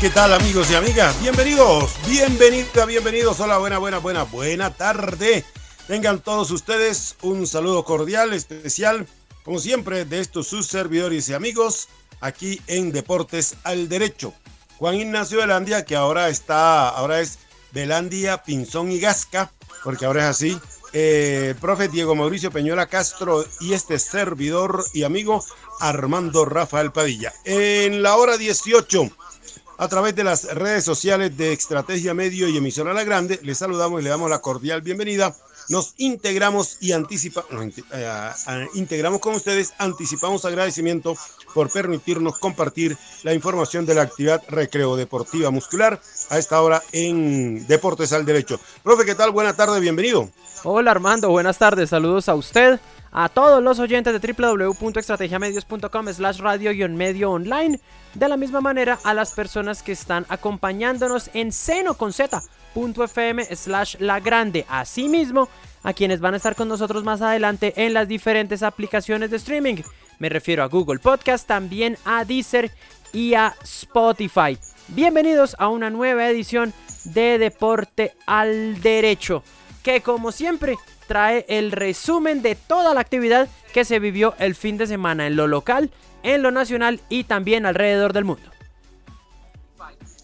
¿Qué tal amigos y amigas? Bienvenidos, bienvenida, bienvenidos. Hola, buena, buena, buena, buena tarde. Tengan todos ustedes un saludo cordial, especial, como siempre, de estos sus servidores y amigos, aquí en Deportes al Derecho. Juan Ignacio Velandia, que ahora está, ahora es Velandia, Pinzón y Gasca, porque ahora es así. Eh, profe Diego Mauricio Peñuela Castro y este servidor y amigo Armando Rafael Padilla. En la hora 18 a través de las redes sociales de Estrategia Medio y Emisora La Grande. Les saludamos y le damos la cordial bienvenida. Nos integramos y anticipamos, eh, integramos con ustedes, anticipamos agradecimiento por permitirnos compartir la información de la actividad recreo deportiva muscular a esta hora en Deportes al Derecho. Profe, ¿qué tal? Buenas tardes, bienvenido. Hola Armando, buenas tardes, saludos a usted, a todos los oyentes de www.estrategiamedios.com slash radio-medio online, de la misma manera a las personas que están acompañándonos en seno con z.fm slash la grande, asimismo a quienes van a estar con nosotros más adelante en las diferentes aplicaciones de streaming. Me refiero a Google Podcast, también a Deezer y a Spotify. Bienvenidos a una nueva edición de Deporte al Derecho, que como siempre trae el resumen de toda la actividad que se vivió el fin de semana en lo local, en lo nacional y también alrededor del mundo.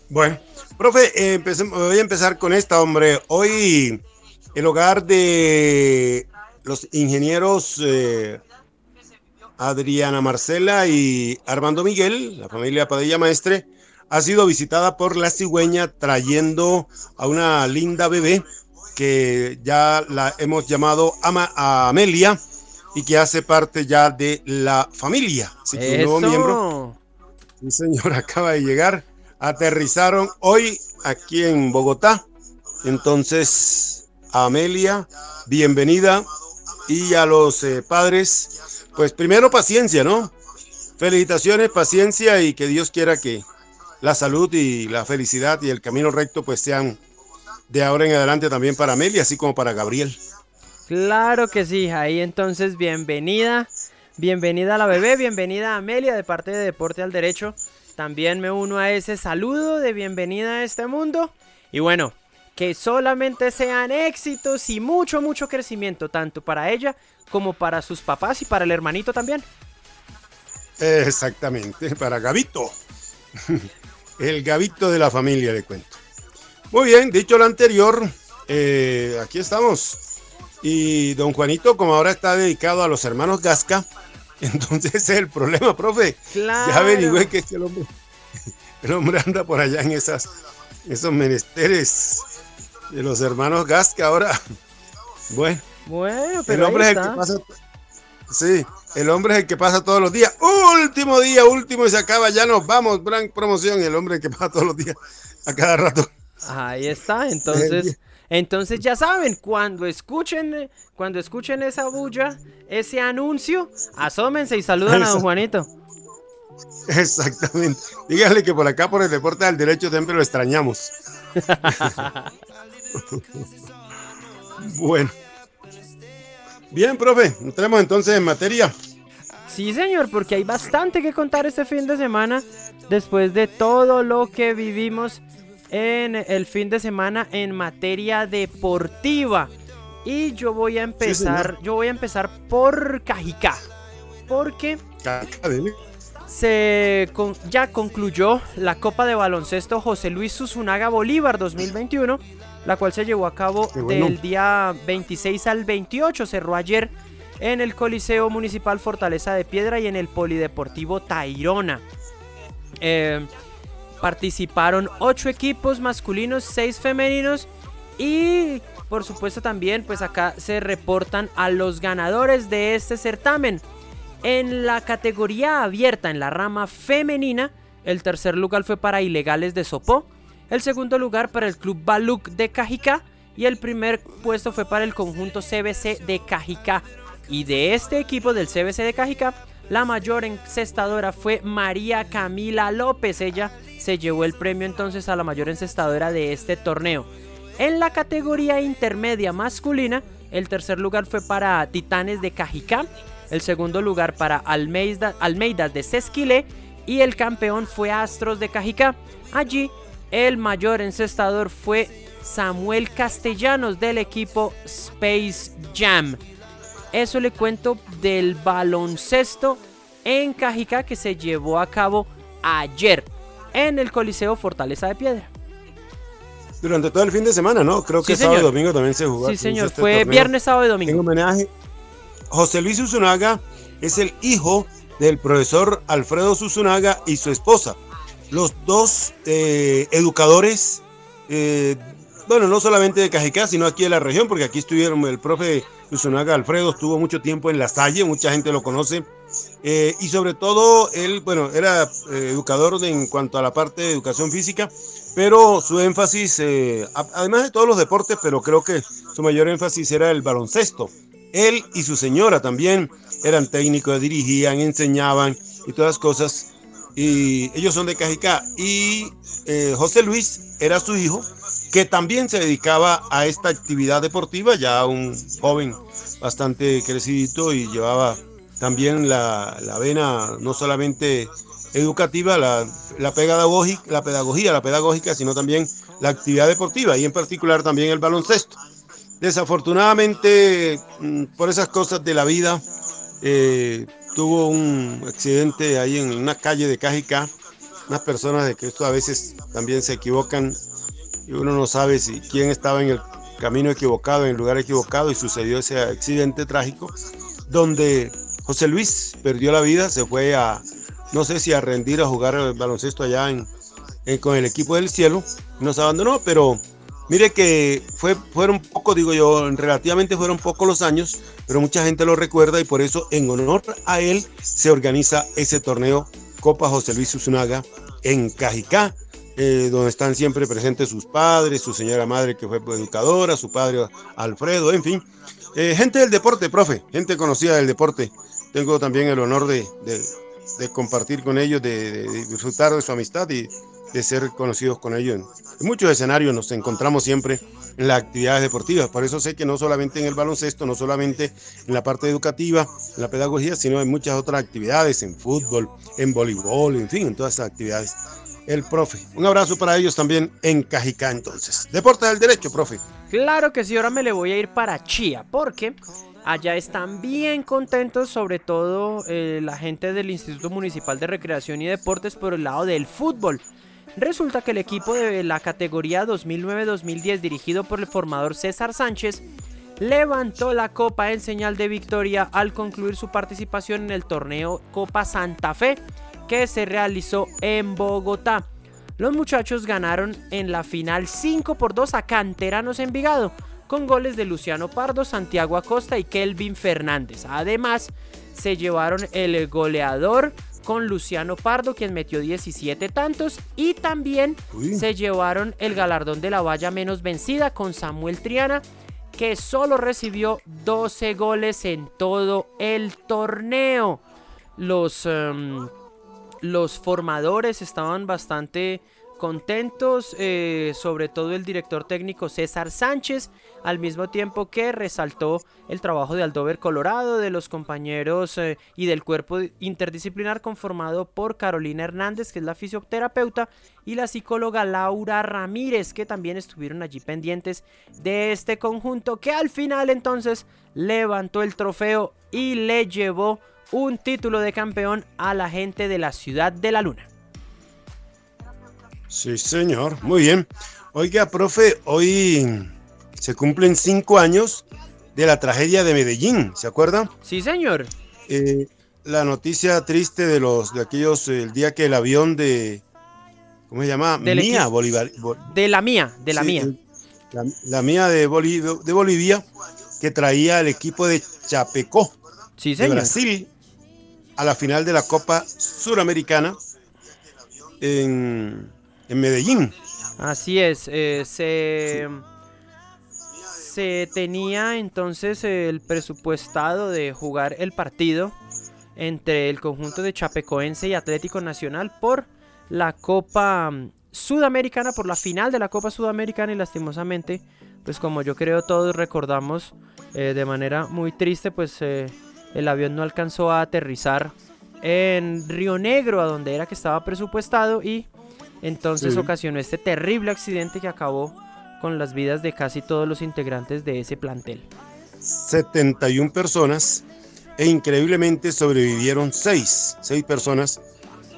Bueno, profe, eh, voy a empezar con esta, hombre. Hoy el hogar de los ingenieros eh, Adriana Marcela y Armando Miguel, la familia Padilla Maestre, ha sido visitada por la cigüeña trayendo a una linda bebé que ya la hemos llamado Ama Amelia y que hace parte ya de la familia. Así que un nuevo miembro. Sí, señor, acaba de llegar. Aterrizaron hoy aquí en Bogotá. Entonces, Amelia, bienvenida. Y a los eh, padres, pues primero paciencia, ¿no? Felicitaciones, paciencia y que Dios quiera que la salud y la felicidad y el camino recto pues sean de ahora en adelante también para Amelia, así como para Gabriel. Claro que sí, ahí entonces bienvenida, bienvenida a la bebé, bienvenida a Amelia de parte de Deporte al Derecho. También me uno a ese saludo de bienvenida a este mundo. Y bueno, que solamente sean éxitos y mucho, mucho crecimiento, tanto para ella como para sus papás y para el hermanito también. Exactamente, para Gabito. El Gabito de la familia, de cuento. Muy bien, dicho lo anterior, eh, aquí estamos. Y don Juanito, como ahora está dedicado a los hermanos Gasca, entonces ese es el problema, profe. Claro. Ya averigüé que el hombre, el hombre anda por allá en esas, esos menesteres de los hermanos Gasca ahora. Bueno. Bueno, pero el hombre es el que pasa. Sí, el hombre es el que pasa todos los días. Último día, último y se acaba, ya nos vamos, gran promoción. El hombre que pasa todos los días, a cada rato. Ahí está, entonces, entonces ya saben, cuando escuchen, cuando escuchen esa bulla, ese anuncio, asómense y saludan a don Juanito. Exactamente. Díganle que por acá, por el deporte del derecho, siempre lo extrañamos. bueno. Bien, profe, entremos entonces en materia. Sí, señor, porque hay bastante que contar este fin de semana después de todo lo que vivimos en el fin de semana en materia deportiva. Y yo voy a empezar, yo voy a empezar por Cajicá. Porque se ya concluyó la Copa de Baloncesto José Luis Susunaga Bolívar 2021, la cual se llevó a cabo del día 26 al 28, cerró ayer en el Coliseo Municipal Fortaleza de Piedra y en el Polideportivo Tairona. Eh, participaron 8 equipos masculinos, 6 femeninos y por supuesto también pues acá se reportan a los ganadores de este certamen. En la categoría abierta, en la rama femenina, el tercer lugar fue para Ilegales de Sopó, el segundo lugar para el Club Baluk de Cajicá y el primer puesto fue para el conjunto CBC de Cajicá. Y de este equipo del CBC de Cajicá, la mayor encestadora fue María Camila López. Ella se llevó el premio entonces a la mayor encestadora de este torneo. En la categoría intermedia masculina, el tercer lugar fue para Titanes de Cajicá, el segundo lugar para Almeida, Almeidas de Sesquilé y el campeón fue Astros de Cajicá. Allí el mayor encestador fue Samuel Castellanos del equipo Space Jam. Eso le cuento del baloncesto en Cajicá que se llevó a cabo ayer en el Coliseo Fortaleza de Piedra. Durante todo el fin de semana, ¿no? Creo que sábado y domingo también se jugó. Sí, señor. Este Fue viernes, sábado y domingo. En homenaje. José Luis Usunaga es el hijo del profesor Alfredo Susunaga y su esposa. Los dos eh, educadores, eh, bueno, no solamente de Cajicá, sino aquí de la región, porque aquí estuvieron el profe Susunaga Alfredo, estuvo mucho tiempo en La Salle, mucha gente lo conoce. Eh, y sobre todo, él, bueno, era educador en cuanto a la parte de educación física, pero su énfasis, además de todos los deportes, pero creo que su mayor énfasis era el baloncesto. Él y su señora también eran técnicos, dirigían, enseñaban y todas las cosas. Y ellos son de Cajicá. Y eh, José Luis era su hijo, que también se dedicaba a esta actividad deportiva, ya un joven bastante crecidito y llevaba también la, vena no solamente educativa, la, la, la pedagogía, la pedagógica, sino también la actividad deportiva y en particular también el baloncesto. Desafortunadamente, mm, por esas cosas de la vida, eh, tuvo un accidente ahí en una calle de Cajicá. Unas personas de que esto a veces también se equivocan y uno no sabe si quién estaba en el camino equivocado, en el lugar equivocado y sucedió ese accidente trágico donde José Luis perdió la vida, se fue a, no sé si a rendir a jugar baloncesto allá en, con el equipo del cielo, nos abandonó, pero Mire que fue, fueron poco, digo yo, relativamente fueron pocos los años, pero mucha gente lo recuerda y por eso en honor a él se organiza ese torneo Copa José Luis Usunaga en Cajicá, eh, donde están siempre presentes sus padres, su señora madre que fue educadora, su padre Alfredo, en fin. Eh, gente del deporte, profe, gente conocida del deporte. Tengo también el honor de, compartir con ellos, de disfrutar de su amistad y de ser conocidos con ellos. En muchos escenarios nos encontramos siempre en las actividades deportivas. Por eso sé que no solamente en el baloncesto, no solamente en la parte educativa, en la pedagogía, sino en muchas otras actividades, en fútbol, en voleibol, en fin, en todas esas actividades. El profe. Un abrazo para ellos también en Cajicá entonces. Deporte del derecho, profe. Claro que sí, ahora me le voy a ir para Chía, porque allá están bien contentos, sobre todo eh, la gente del Instituto Municipal de Recreación y Deportes por el lado del fútbol. Resulta que el equipo de la categoría 2009-2010 dirigido por el formador César Sánchez levantó la copa en señal de victoria al concluir su participación en el torneo Copa Santa Fe que se realizó en Bogotá. Los muchachos ganaron en la final 5 por 2 a Canteranos Envigado con goles de Luciano Pardo, Santiago Acosta y Kelvin Fernández. Además, se llevaron el goleador con Luciano Pardo, quien metió 17 tantos. Y también se llevaron el galardón de la valla menos vencida con Samuel Triana, que solo recibió 12 goles en todo el torneo. Los, em, los formadores estaban bastante contentos, eh, sobre todo el director técnico César Sánchez, al mismo tiempo que resaltó el trabajo de Aldover Colorado, de los compañeros eh, y del cuerpo interdisciplinar conformado por Carolina Hernández, que es la fisioterapeuta, y la psicóloga Laura Ramírez, que también estuvieron allí pendientes de este conjunto, que al final entonces levantó el trofeo y le llevó un título de campeón a la gente de la ciudad de la luna. Sí, señor. Muy bien. Oiga, profe, hoy se cumplen cinco años de la tragedia de Medellín, ¿se acuerda? Sí, señor. Eh, la noticia triste de los de aquellos el día que el avión de ¿cómo se llama? mía Bolívar. de la mía, de la mía. La, mía de, de Bolivia que traía el equipo de Chapecó sí, señor. de Brasil a la final de la Copa Suramericana en, Medellín. Así es, eh, se, se tenía entonces el presupuestado de jugar el partido entre el conjunto de Chapecoense y Atlético Nacional por la Copa Sudamericana, por la final de la Copa Sudamericana y lastimosamente, pues como yo creo todos recordamos eh, de manera muy triste, pues eh, el avión no alcanzó a aterrizar en Río Negro, a donde era que estaba presupuestado y entonces ocasionó este terrible accidente que acabó con las vidas de casi todos los integrantes de ese plantel. 71 personas e increíblemente sobrevivieron 6, 6 personas,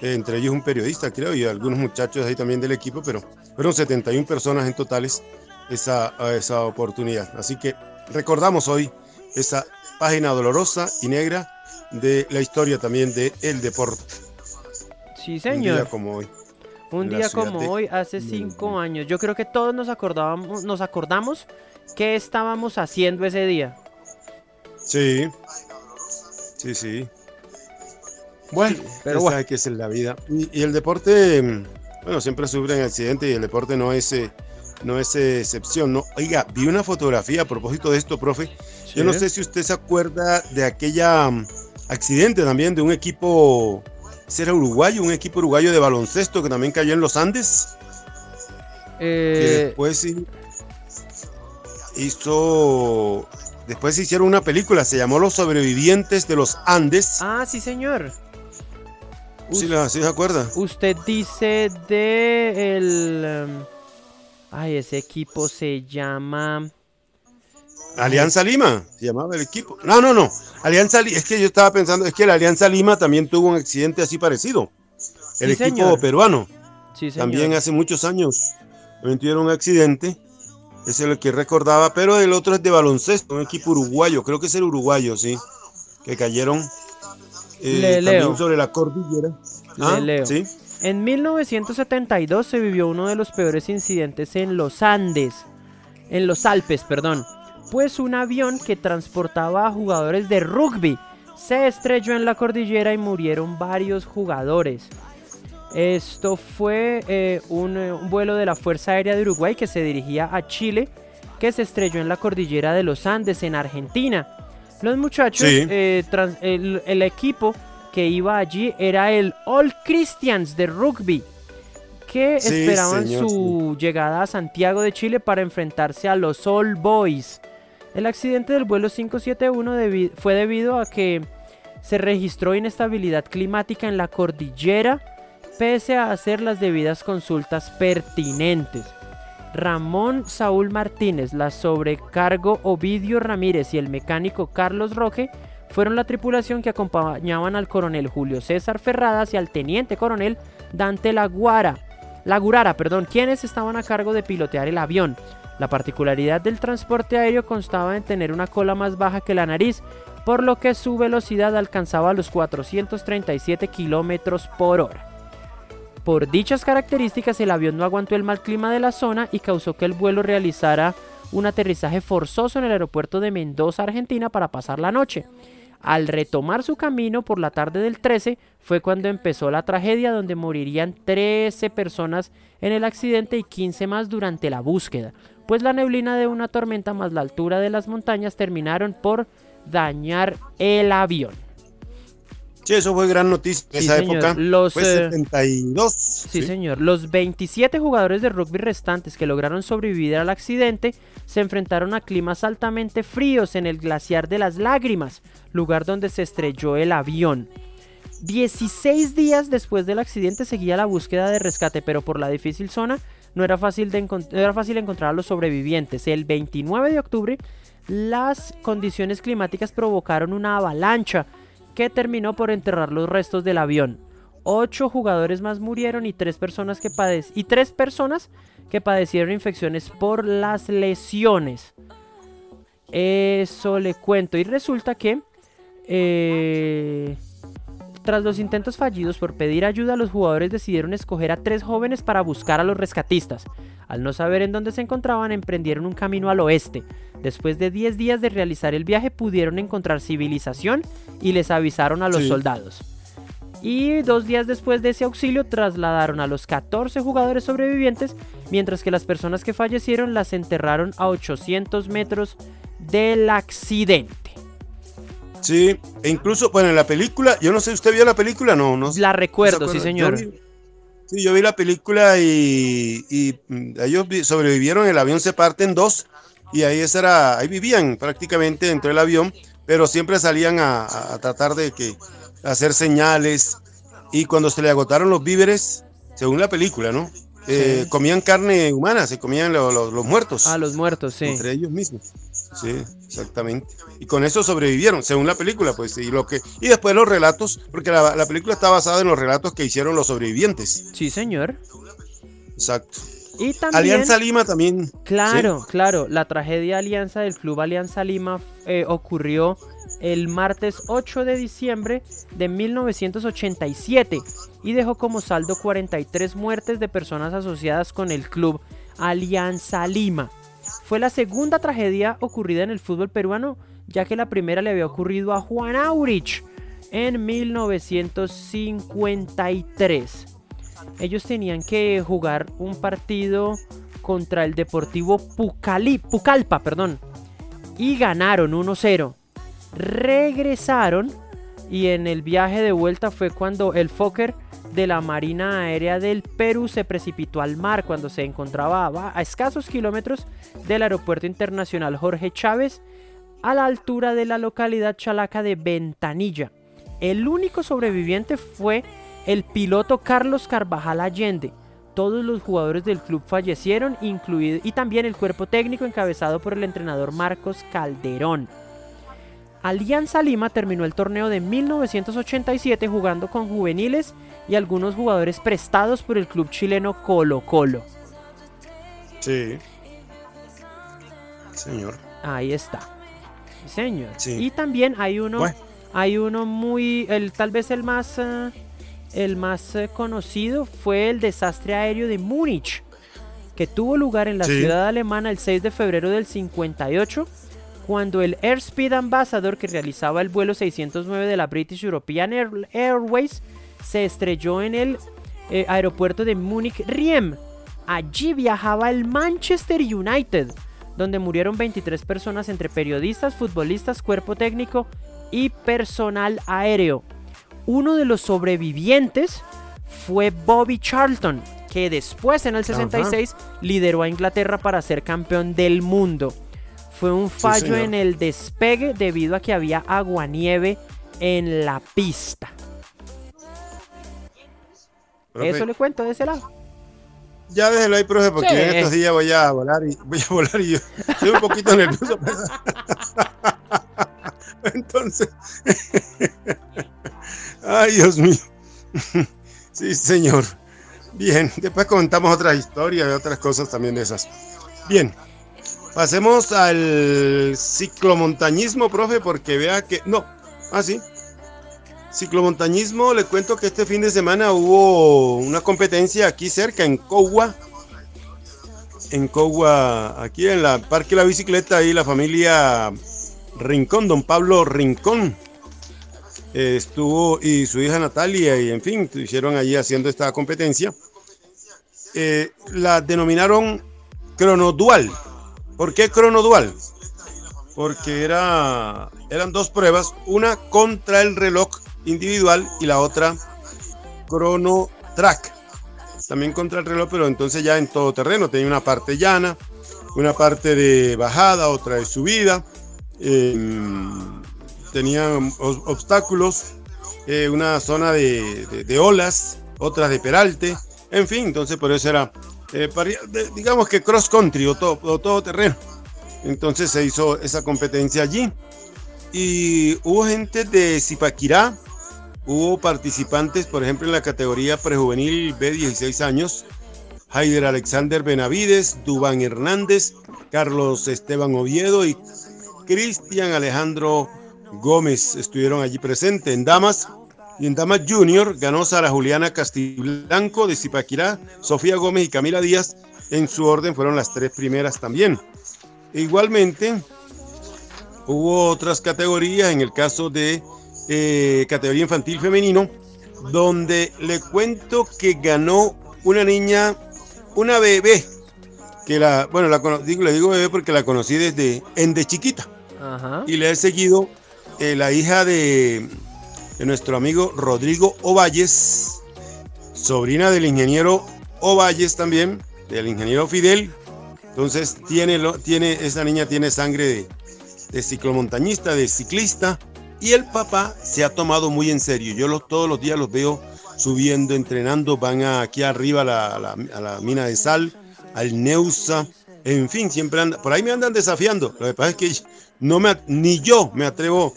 entre ellos un periodista creo y algunos muchachos ahí también del equipo, pero fueron 71 personas en totales esa, esa oportunidad. Así que recordamos hoy esa página dolorosa y negra de la historia también de el deporte. Sí, señor. Un día como hoy. Un día como hoy, hace cinco años. Yo creo que todos nos acordábamos, nos acordamos qué estábamos haciendo ese día. Sí. Sí, sí. Bueno, pero bueno. que es la vida. Y, el deporte, bueno, siempre sufren accidentes y el deporte no es, eh, no es excepción. No, oiga, vi una fotografía a propósito de esto, profe. Yo no sé si usted se acuerda de aquella accidente también de un equipo, era uruguayo, un equipo uruguayo de baloncesto que también cayó en los Andes. Eh... después hizo, después hicieron una película, se llamó Los sobrevivientes de los Andes. Ah, sí, señor. Sí, sí se acuerda. Usted dice de el... Em, ay, ese equipo se llama... Alianza Lima, se llamaba el equipo. No, no, no. Alianza es que yo estaba pensando, es que la Alianza Lima también tuvo un accidente así parecido. El equipo peruano. Sí, también hace muchos años también tuvieron un accidente. Ese es el que recordaba, pero el otro es de baloncesto, un equipo uruguayo, creo que es el uruguayo, sí, que cayeron eh, también sobre la cordillera. Ah, ¿sí? En 1972 se vivió uno de los peores incidentes en los Andes, en los Alpes, perdón pues un avión que transportaba a jugadores de rugby se estrelló en la cordillera y murieron varios jugadores. Esto fue eh, un, vuelo de la Fuerza Aérea de Uruguay que se dirigía a Chile, que se estrelló en la cordillera de los Andes, en Argentina. Los muchachos, eh, el, equipo que iba allí era el All Christians de rugby, que esperaban su llegada a Santiago de Chile para enfrentarse a los All Boys. El accidente del vuelo 571 fue debido a que se registró inestabilidad climática en la cordillera pese a hacer las debidas consultas pertinentes. Ramón Saúl Martínez, la sobrecargo Ovidio Ramírez y el mecánico Carlos Roque fueron la tripulación que acompañaban al coronel Julio César Ferradas y al teniente coronel Dante Laguara, Lagurara, perdón, quienes estaban a cargo de pilotear el avión. La particularidad del transporte aéreo constaba en tener una cola más baja que la nariz, por lo que su velocidad alcanzaba los 437 km por hora. Por dichas características, el avión no aguantó el mal clima de la zona y causó que el vuelo realizara un aterrizaje forzoso en el aeropuerto de Mendoza, Argentina, para pasar la noche. Al retomar su camino por la tarde del 13 fue cuando empezó la tragedia donde morirían 13 personas en el accidente y 15 más durante la búsqueda pues la neblina de una tormenta más la altura de las montañas terminaron por dañar el avión. Sí, eso fue gran noticia en esa época. Los, fue 72. Eh, sí, señor. Los 27 jugadores de rugby restantes que lograron sobrevivir al accidente se enfrentaron a climas altamente fríos en el glaciar de las lágrimas, lugar donde se estrelló el avión. 16 días después del accidente seguía la búsqueda de rescate, pero por la difícil zona no era fácil, de era fácil encontrar a los sobrevivientes. El 29 de octubre, las condiciones climáticas provocaron una avalancha que terminó por enterrar los restos del avión. Ocho jugadores más murieron y tres personas que, y tres personas que padecieron infecciones por las lesiones. Eso le cuento. Y resulta que eh, tras los intentos fallidos por pedir ayuda, los jugadores decidieron escoger a tres jóvenes para buscar a los rescatistas. Al no saber en dónde se encontraban, emprendieron un camino al oeste. Después de 10 días de realizar el viaje pudieron encontrar civilización y les avisaron a los soldados. Y dos días después de ese auxilio trasladaron a los 14 jugadores sobrevivientes, mientras que las personas que fallecieron las enterraron a 800 metros del accidente. Sí, e incluso, bueno, en la película, yo no sé, ¿usted vio la película? No, no. La recuerdo, sí, señor. sí, yo vi la película y, mm, ellos sobrevivieron, el avión se parte en dos y ahí, era, ahí vivían prácticamente dentro del avión, pero siempre salían a, tratar de que hacer señales y cuando se le agotaron los víveres, según la película, ¿no? Eh, comían carne humana, se comían los muertos. Ah, los muertos, sí. Entre ellos mismos. Sí, exactamente. Y con eso sobrevivieron, según la película, pues, y lo que y después los relatos, porque la, la película está basada en los relatos que hicieron los sobrevivientes. Sí, señor. Exacto. Y también, Alianza Lima también. Claro, claro. La tragedia Alianza del Club Alianza Lima eh, ocurrió el martes 8 de diciembre de 1987 y dejó como saldo 43 muertes de personas asociadas con el club Alianza Lima. Fue la segunda tragedia ocurrida en el fútbol peruano, ya que la primera le había ocurrido a Juan Aurich en 1953 ellos tenían que jugar un partido contra el Deportivo Pucallpa, perdón, y ganaron 1-0. Regresaron y en el viaje de vuelta fue cuando el Fokker de la Marina Aérea del Perú se precipitó al mar cuando se encontraba a escasos kilómetros del Aeropuerto Internacional Jorge Chávez a la altura de la localidad chalaca de Ventanilla. El único sobreviviente fue el piloto Carlos Carvajal Allende. Todos los jugadores del club fallecieron, incluido y también el cuerpo técnico encabezado por el entrenador Marcos Calderón. Alianza Lima terminó el torneo de 1987 jugando con juveniles y algunos jugadores prestados por el club chileno Colo Colo. Sí. Señor. Ahí está. Señor. Y también hay uno, hay uno muy, el, tal vez el más, eh, el más eh, conocido fue el desastre aéreo de Múnich, que tuvo lugar en la ciudad alemana el 6 de febrero del 58, cuando el Airspeed Ambassador que realizaba el vuelo 609 de la British European Airways se estrelló en el eh, aeropuerto de Múnich-Riem. Allí viajaba el Manchester United, donde murieron 23 personas entre periodistas, futbolistas, cuerpo técnico y personal aéreo. Uno de los sobrevivientes fue Bobby Charlton, que después en el 66 lideró a Inglaterra para ser campeón del mundo. Fue un fallo en el despegue debido a que había agua-nieve en la pista. Eso le cuento de ese lado. Ya déjelo ahí, profe, porque en estos días voy a volar y voy a volar y yo estoy un poquito nervioso. Entonces, Ay, Dios mío. Sí, señor. Bien, después contamos otras historias y otras cosas también de esas. Bien, pasemos al ciclomontañismo, profe, porque vea que... No, ah, sí. Ciclomontañismo, le cuento que este fin de semana hubo una competencia aquí cerca, en Cogua. En Cogua, aquí en la Parque de la Bicicleta, ahí la familia Rincón, don Pablo Rincón estuvo y su hija Natalia y en fin, estuvieron allí haciendo esta competencia. Eh, la denominaron cronodual. ¿Por qué cronodual? Porque era, eran dos pruebas, una contra el reloj individual y la otra crono track. También contra el reloj, pero entonces ya en todo terreno. Tenía una parte llana, una parte de bajada, otra de subida. Eh, tenían obstáculos, eh, una zona de, olas, otras de peralte, en fin, entonces por eso era, eh, digamos que cross country o todo, todo terreno. Entonces se hizo esa competencia allí. Y hubo gente de Zipaquirá, hubo participantes, por ejemplo, en la categoría prejuvenil B16 años, Haider Alexander Benavides, Dubán Hernández, Carlos Esteban Oviedo y Cristian Alejandro Gómez estuvieron allí presentes. En Damas y en Damas Junior ganó Sara Juliana Castiblanco de Zipaquirá, Sofía Gómez y Camila Díaz. En su orden fueron las tres primeras también. E igualmente, hubo otras categorías, en el caso de eh, categoría infantil femenino, donde le cuento que ganó una niña, una bebé, que la, bueno, la, digo, le digo bebé porque la conocí desde, en de chiquita. Y le he seguido eh, la hija de, de, nuestro amigo Rodrigo Ovalles, sobrina del ingeniero Ovalles también, del ingeniero Fidel. Entonces tiene, tiene esa niña tiene sangre de, ciclomontañista, de ciclista, y el papá se ha tomado muy en serio. Yo los, todos los días los veo subiendo, entrenando, van aquí arriba a la, mina de sal, al Neusa, en fin, siempre andan, por ahí me andan desafiando. Lo que pasa es que no me, ni yo me atrevo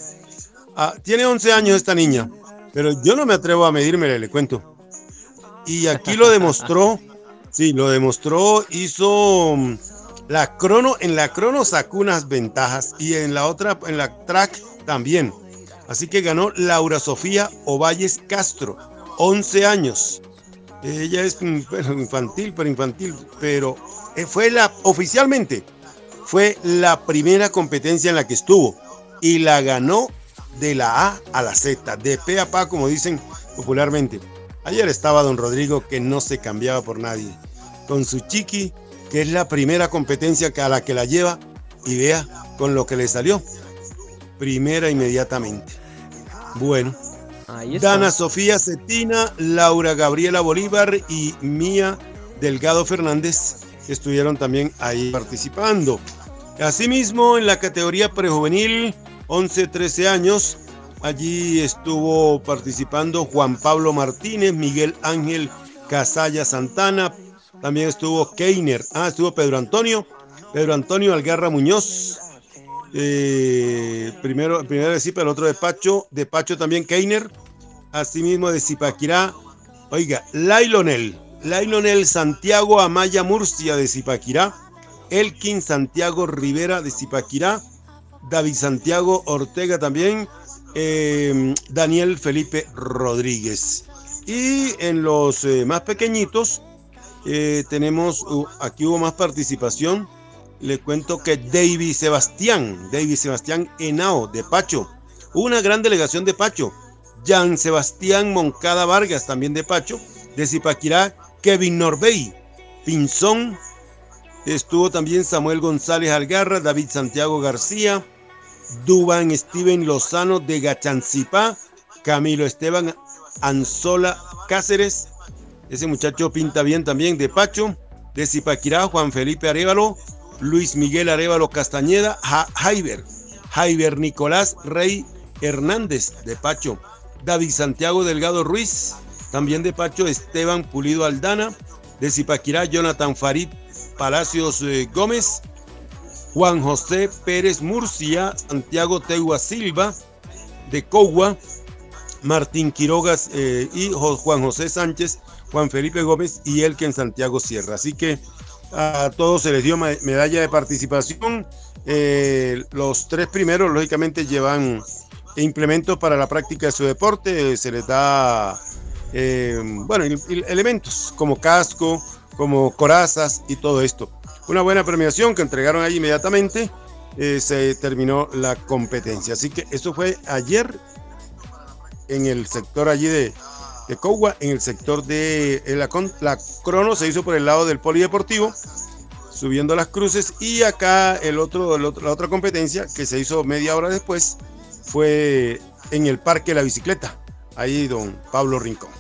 a, tiene 11 años esta niña, pero yo no me atrevo a medirme, le cuento. Y aquí lo demostró, sí, lo demostró, hizo mm, la crono, en la crono sacó unas ventajas y en la otra, en la track también. Así que ganó Laura Sofía Ovalles Castro, 11 años. Ella es infantil, pero infantil, pero eh, fue la, oficialmente, fue la primera competencia en la que estuvo y la ganó de la A a la Z, de pe a pa, como dicen popularmente. Ayer estaba don Rodrigo que no se cambiaba por nadie, con su chiqui, que es la primera competencia a la que la lleva, y vea con lo que le salió primera inmediatamente. Bueno, Dana Sofía Cetina, Laura Gabriela Bolívar y Mía Delgado Fernández estuvieron también ahí participando. Asimismo, en la categoría prejuvenil, 11-13 años, allí estuvo participando Juan Pablo Martínez, Miguel Ángel Casalla Santana, también estuvo Keiner, ah, estuvo Pedro Antonio, Pedro Antonio Algarra Muñoz, eh, primero, primero de Zipa, el otro de Pacho, de Pacho también Keiner, asimismo de Zipaquirá, oiga, Lailonel, Lailonel Santiago Amaya Murcia de Zipaquirá, Elkin Santiago Rivera de Zipaquirá, David Santiago Ortega también, em, Daniel Felipe Rodríguez. Y en los eh, más pequeñitos eh, tenemos, uh, aquí hubo más participación, le cuento que David Sebastián, David Sebastián Henao de Pacho, una gran delegación de Pacho, Jan Sebastián Moncada Vargas también de Pacho, de Zipaquirá, Kevin Norbey, Pinzón, estuvo también Samuel González Algarra, David Santiago García, Duban Steven Lozano de Gachancipá, Camilo Esteban Anzola Cáceres, ese muchacho pinta bien también de Pacho, de Zipaquirá, Juan Felipe Arevalo, Luis Miguel Arevalo Castañeda, Jaiber, Jaiber Nicolás Rey Hernández de Pacho, David Santiago Delgado Ruiz, también de Pacho Esteban Pulido Aldana, de Zipaquirá Jonathan Farid Palacios eh, Gómez, Juan José Pérez Murcia, Santiago Tegua Silva, de Cogua, Martín Quirogas eh, y Juan José Sánchez, Juan Felipe Gómez y Elken Santiago Sierra. Así que a todos se les dio medalla de participación. Eh, los tres primeros, lógicamente, llevan implementos para la práctica de su deporte. Se les da, eh, bueno, elementos como casco, como corazas y todo esto. Una buena premiación que entregaron ahí inmediatamente. Eh, se terminó la competencia. Así que eso fue ayer en el sector allí de, de en el sector de la, la, crono se hizo por el lado del polideportivo subiendo las cruces y acá el otro, la otra competencia que se hizo media hora después fue en el parque de la bicicleta ahí don Pablo Rincón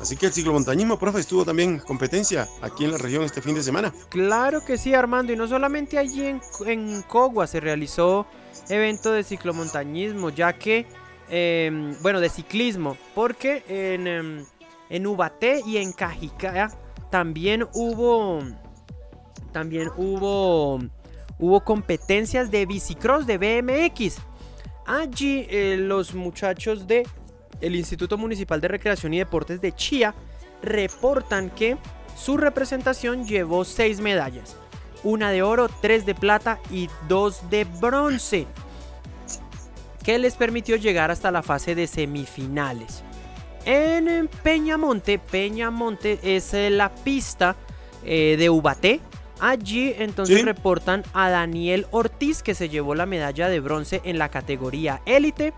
Así que el ciclomontañismo, profe, estuvo también competencia aquí en la región este fin de semana. Claro que sí, Armando, y no solamente allí en, en Cogua se realizó evento de ciclomontañismo, ya que Em, bueno, de ciclismo, porque en, em, en Ubaté y en Cajicá también hubo, también hubo, hubo competencias de bicicross de BMX. Allí eh, los muchachos de el Instituto Municipal de Recreación y Deportes de Chía reportan que su representación llevó seis medallas, una de oro, tres de plata y dos de bronce que les permitió llegar hasta la fase de semifinales. En Peñamonte, Peñamonte es eh, la pista eh, de Ubaté, Allí entonces reportan a Daniel Ortiz que se llevó la medalla de bronce en la categoría élite.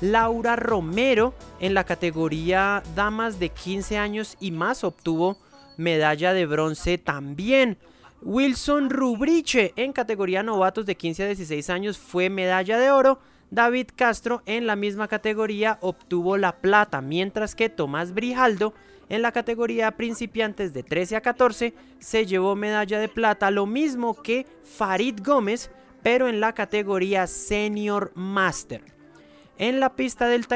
Laura Romero en la categoría damas de 15 años y más obtuvo medalla de bronce también. Wilson Rubriche en categoría novatos de 15 a 16 años fue medalla de oro. David Castro en la misma categoría obtuvo la plata, mientras que Tomás Brijaldo en la categoría principiantes de 13 a 14 se llevó medalla de plata, lo mismo que Farid Gómez, pero en la categoría Senior Master. En la pista del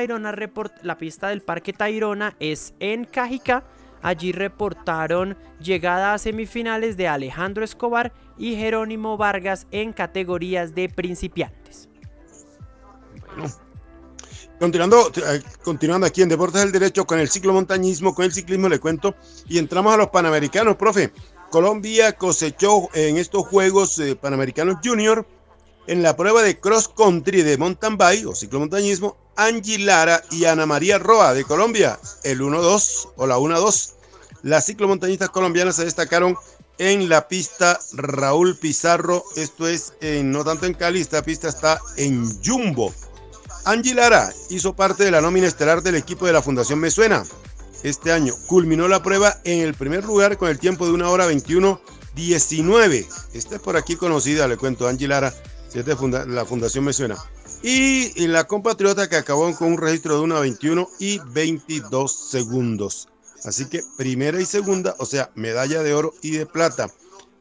la pista del Parque Tairona es en Cajicá. Allí reportaron llegada a semifinales de Alejandro Escobar y Jerónimo Vargas en categorías de principiantes. Continuando, eh, continuando aquí en Deportes del Derecho con el ciclomontañismo, con el ciclismo le cuento y entramos a los Panamericanos, profe. Colombia cosechó en estos Juegos eh, Panamericanos Junior en la prueba de cross country de mountain bike o ciclomontañismo Angie Lara y Ana María Roa de Colombia, el 1-2 o la 1-2. Las ciclomontañistas colombianas se destacaron en la pista Raúl Pizarro, esto es no tanto en Cali, esta pista está en Jumbo. Angie Lara hizo parte de la nómina estelar del equipo de la Fundación Me Suena. Este año culminó la prueba en el primer lugar con el tiempo de una hora 21 19. Esta es por aquí conocida, le cuento, Angie Lara, la Fundación Me Suena. Y, la compatriota que acabó con un registro de una 21 y 22 segundos. Así que primera y segunda, o sea, medalla de oro y de plata.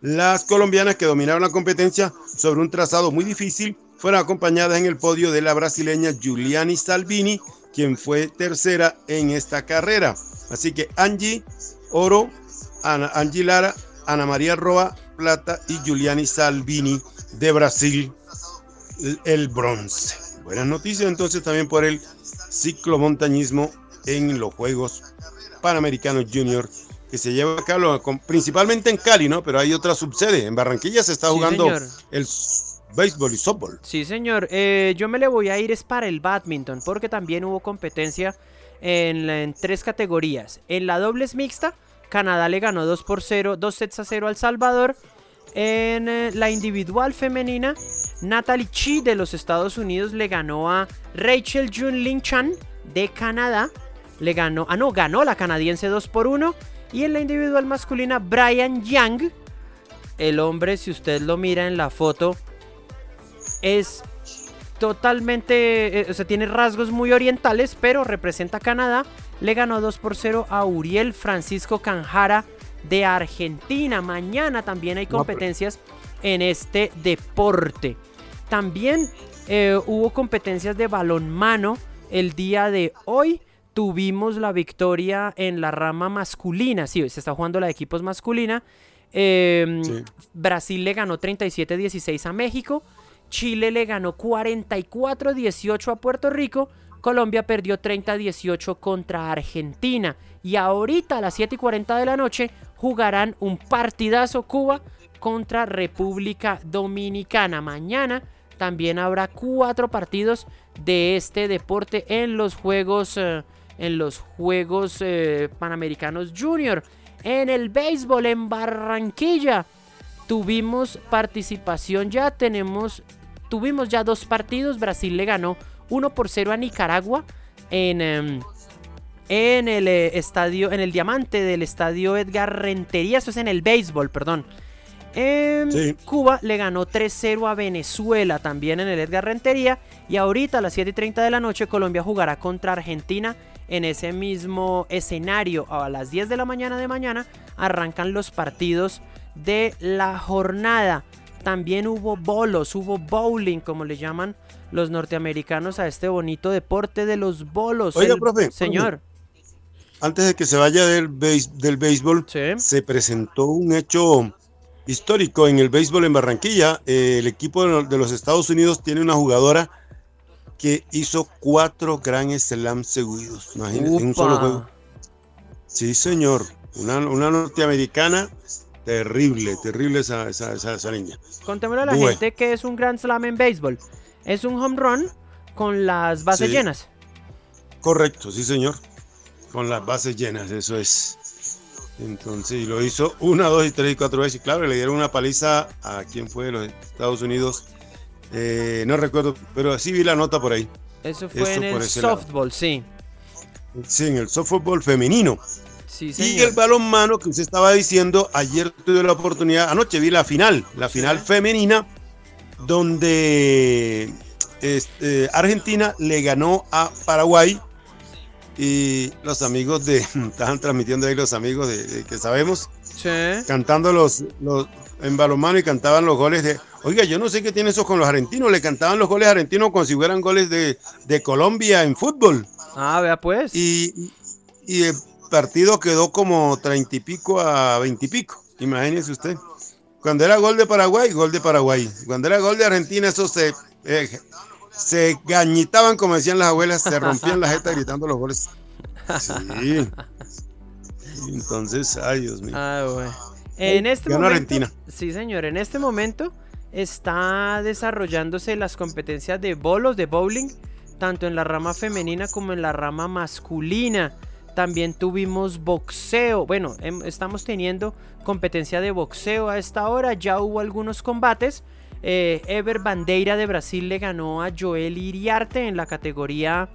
Las colombianas que dominaron la competencia sobre un trazado muy difícil fueron acompañadas en el podio de la brasileña Giuliani Salvini, quien fue tercera en esta carrera. Así que Angie Oro, Angie Lara, Ana María Roa Plata y Giuliani Salvini de Brasil el bronce. Buenas noticias entonces también por el ciclomontañismo en los Juegos Panamericanos Junior que se lleva a cabo principalmente en Cali, ¿no? Pero hay otra subsede. En Barranquilla se está jugando el béisbol y softball. Sí, señor. Eh, yo me le voy a ir es para el badminton, porque también hubo competencia en, tres categorías. En la dobles mixta, Canadá le ganó 2 por 0, 2 sets a 0 al Salvador. En eh, la individual femenina, Natalie Chi de los Estados Unidos le ganó a Rachel Jun Lin Chan de Canadá. Le ganó, ah no, ganó la canadiense 2 por 1. Y en la individual masculina, Brian Yang, el hombre, si usted lo mira en la foto, es totalmente, eh, o sea, tiene rasgos muy orientales, pero representa a Canadá. Le ganó 2 por 0 a Uriel Francisco Canjara de Argentina. Mañana también hay competencias en este deporte. También eh, hubo competencias de balonmano el día de hoy. Tuvimos la victoria en la rama masculina. Sí, se está jugando la de equipos masculina. Em, Brasil le ganó 37-16 a México. Chile le ganó 44-18 a Puerto Rico. Colombia perdió 30-18 contra Argentina. Y ahorita a las 7 y 40 de la noche jugarán un partidazo Cuba contra República Dominicana. Mañana también habrá cuatro partidos de este deporte en los Juegos, eh, en los Juegos eh, Panamericanos Junior. En el béisbol en Barranquilla tuvimos participación ya, tenemos, tuvimos ya dos partidos. Brasil le ganó 1 por 0 a Nicaragua en... Em, en el eh, estadio, en el diamante del estadio Edgar Rentería, eso es en el béisbol, perdón. Cuba le ganó 3-0 a Venezuela también en el Edgar Rentería. Y ahorita a las 7:30 de la noche Colombia jugará contra Argentina en ese mismo escenario. A las 10 de la mañana de mañana arrancan los partidos de la jornada. También hubo bolos, hubo bowling, como le llaman los norteamericanos a este bonito deporte de los bolos. Oiga, profe. Señor. Antes de que se vaya del, del béisbol, se presentó un hecho histórico en el béisbol en Barranquilla. Eh, el equipo de los Estados Unidos tiene una jugadora que hizo cuatro Grand Slams seguidos. Imagínense, en un solo juego. Sí, señor. Una, norteamericana terrible, terrible esa, esa, esa, niña. Contémosle a la gente que es un Grand Slam en béisbol. Es un home run con las bases llenas. Correcto, sí, señor. Con las bases llenas, eso es. Entonces lo hizo una, dos y tres y cuatro veces. Claro, le dieron una paliza a quien fue de los Estados Unidos. Eh, no recuerdo, pero sí vi la nota por ahí. Eso fue en el softball, sí. Sí, en el softball femenino. Sí, y el balonmano que usted estaba diciendo, ayer tuve la oportunidad, anoche vi la final, la final femenina, donde este, Argentina le ganó a Paraguay y los amigos de, estaban transmitiendo ahí los amigos de, que sabemos, cantando los, los, en balonmano y cantaban los goles de, oiga, yo no sé qué tiene eso con los argentinos, le cantaban los goles argentinos como si fueran goles de, de Colombia en fútbol. Ah, vea pues. Y, y el partido quedó como treinta y pico a veintipico, imagínese usted. Cuando era gol de Paraguay, gol de Paraguay. Cuando era gol de Argentina, eso se, eh, se gañitaban, como decían las abuelas, se rompían la jeta gritando los goles. Sí. Entonces, ay Dios mío. Ah, bueno. En este momento, Argentina. Sí, señor. En este momento está desarrollándose las competencias de bolos, de bowling, tanto en la rama femenina como en la rama masculina. También tuvimos boxeo. Bueno, em, estamos teniendo competencia de boxeo a esta hora. Ya hubo algunos combates. Eh, Ever Bandeira de Brasil le ganó a Joel Iriarte en la categoría,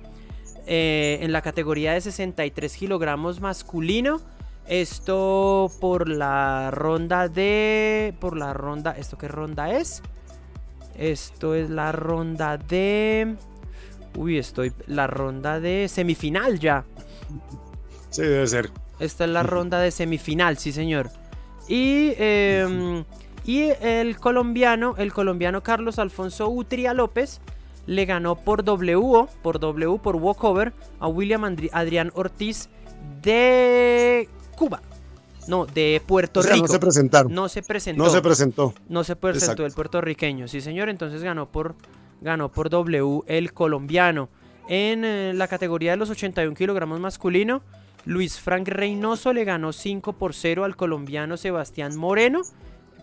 eh, en la categoría de 63 kilogramos masculino. Esto por la ronda de... Por la ronda... ¿Esto qué ronda es? Esto es la ronda de... Uy, estoy... La ronda de semifinal ya. Sí, debe ser. Esta es la ronda de semifinal, sí señor. Y... Eh, y el colombiano, el colombiano Carlos Alfonso Utria López le ganó por W, por W, por walkover a William Adrián Ortiz de Cuba. No, de Puerto Rico. No se presentaron. No se presentó. No se presentó. No se presentó el puertorriqueño. Sí, señor. Entonces ganó por, ganó por W el colombiano. En eh, la categoría de los 81 kilogramos masculino, Luis Frank Reynoso le ganó 5 por 0 al colombiano Sebastián Moreno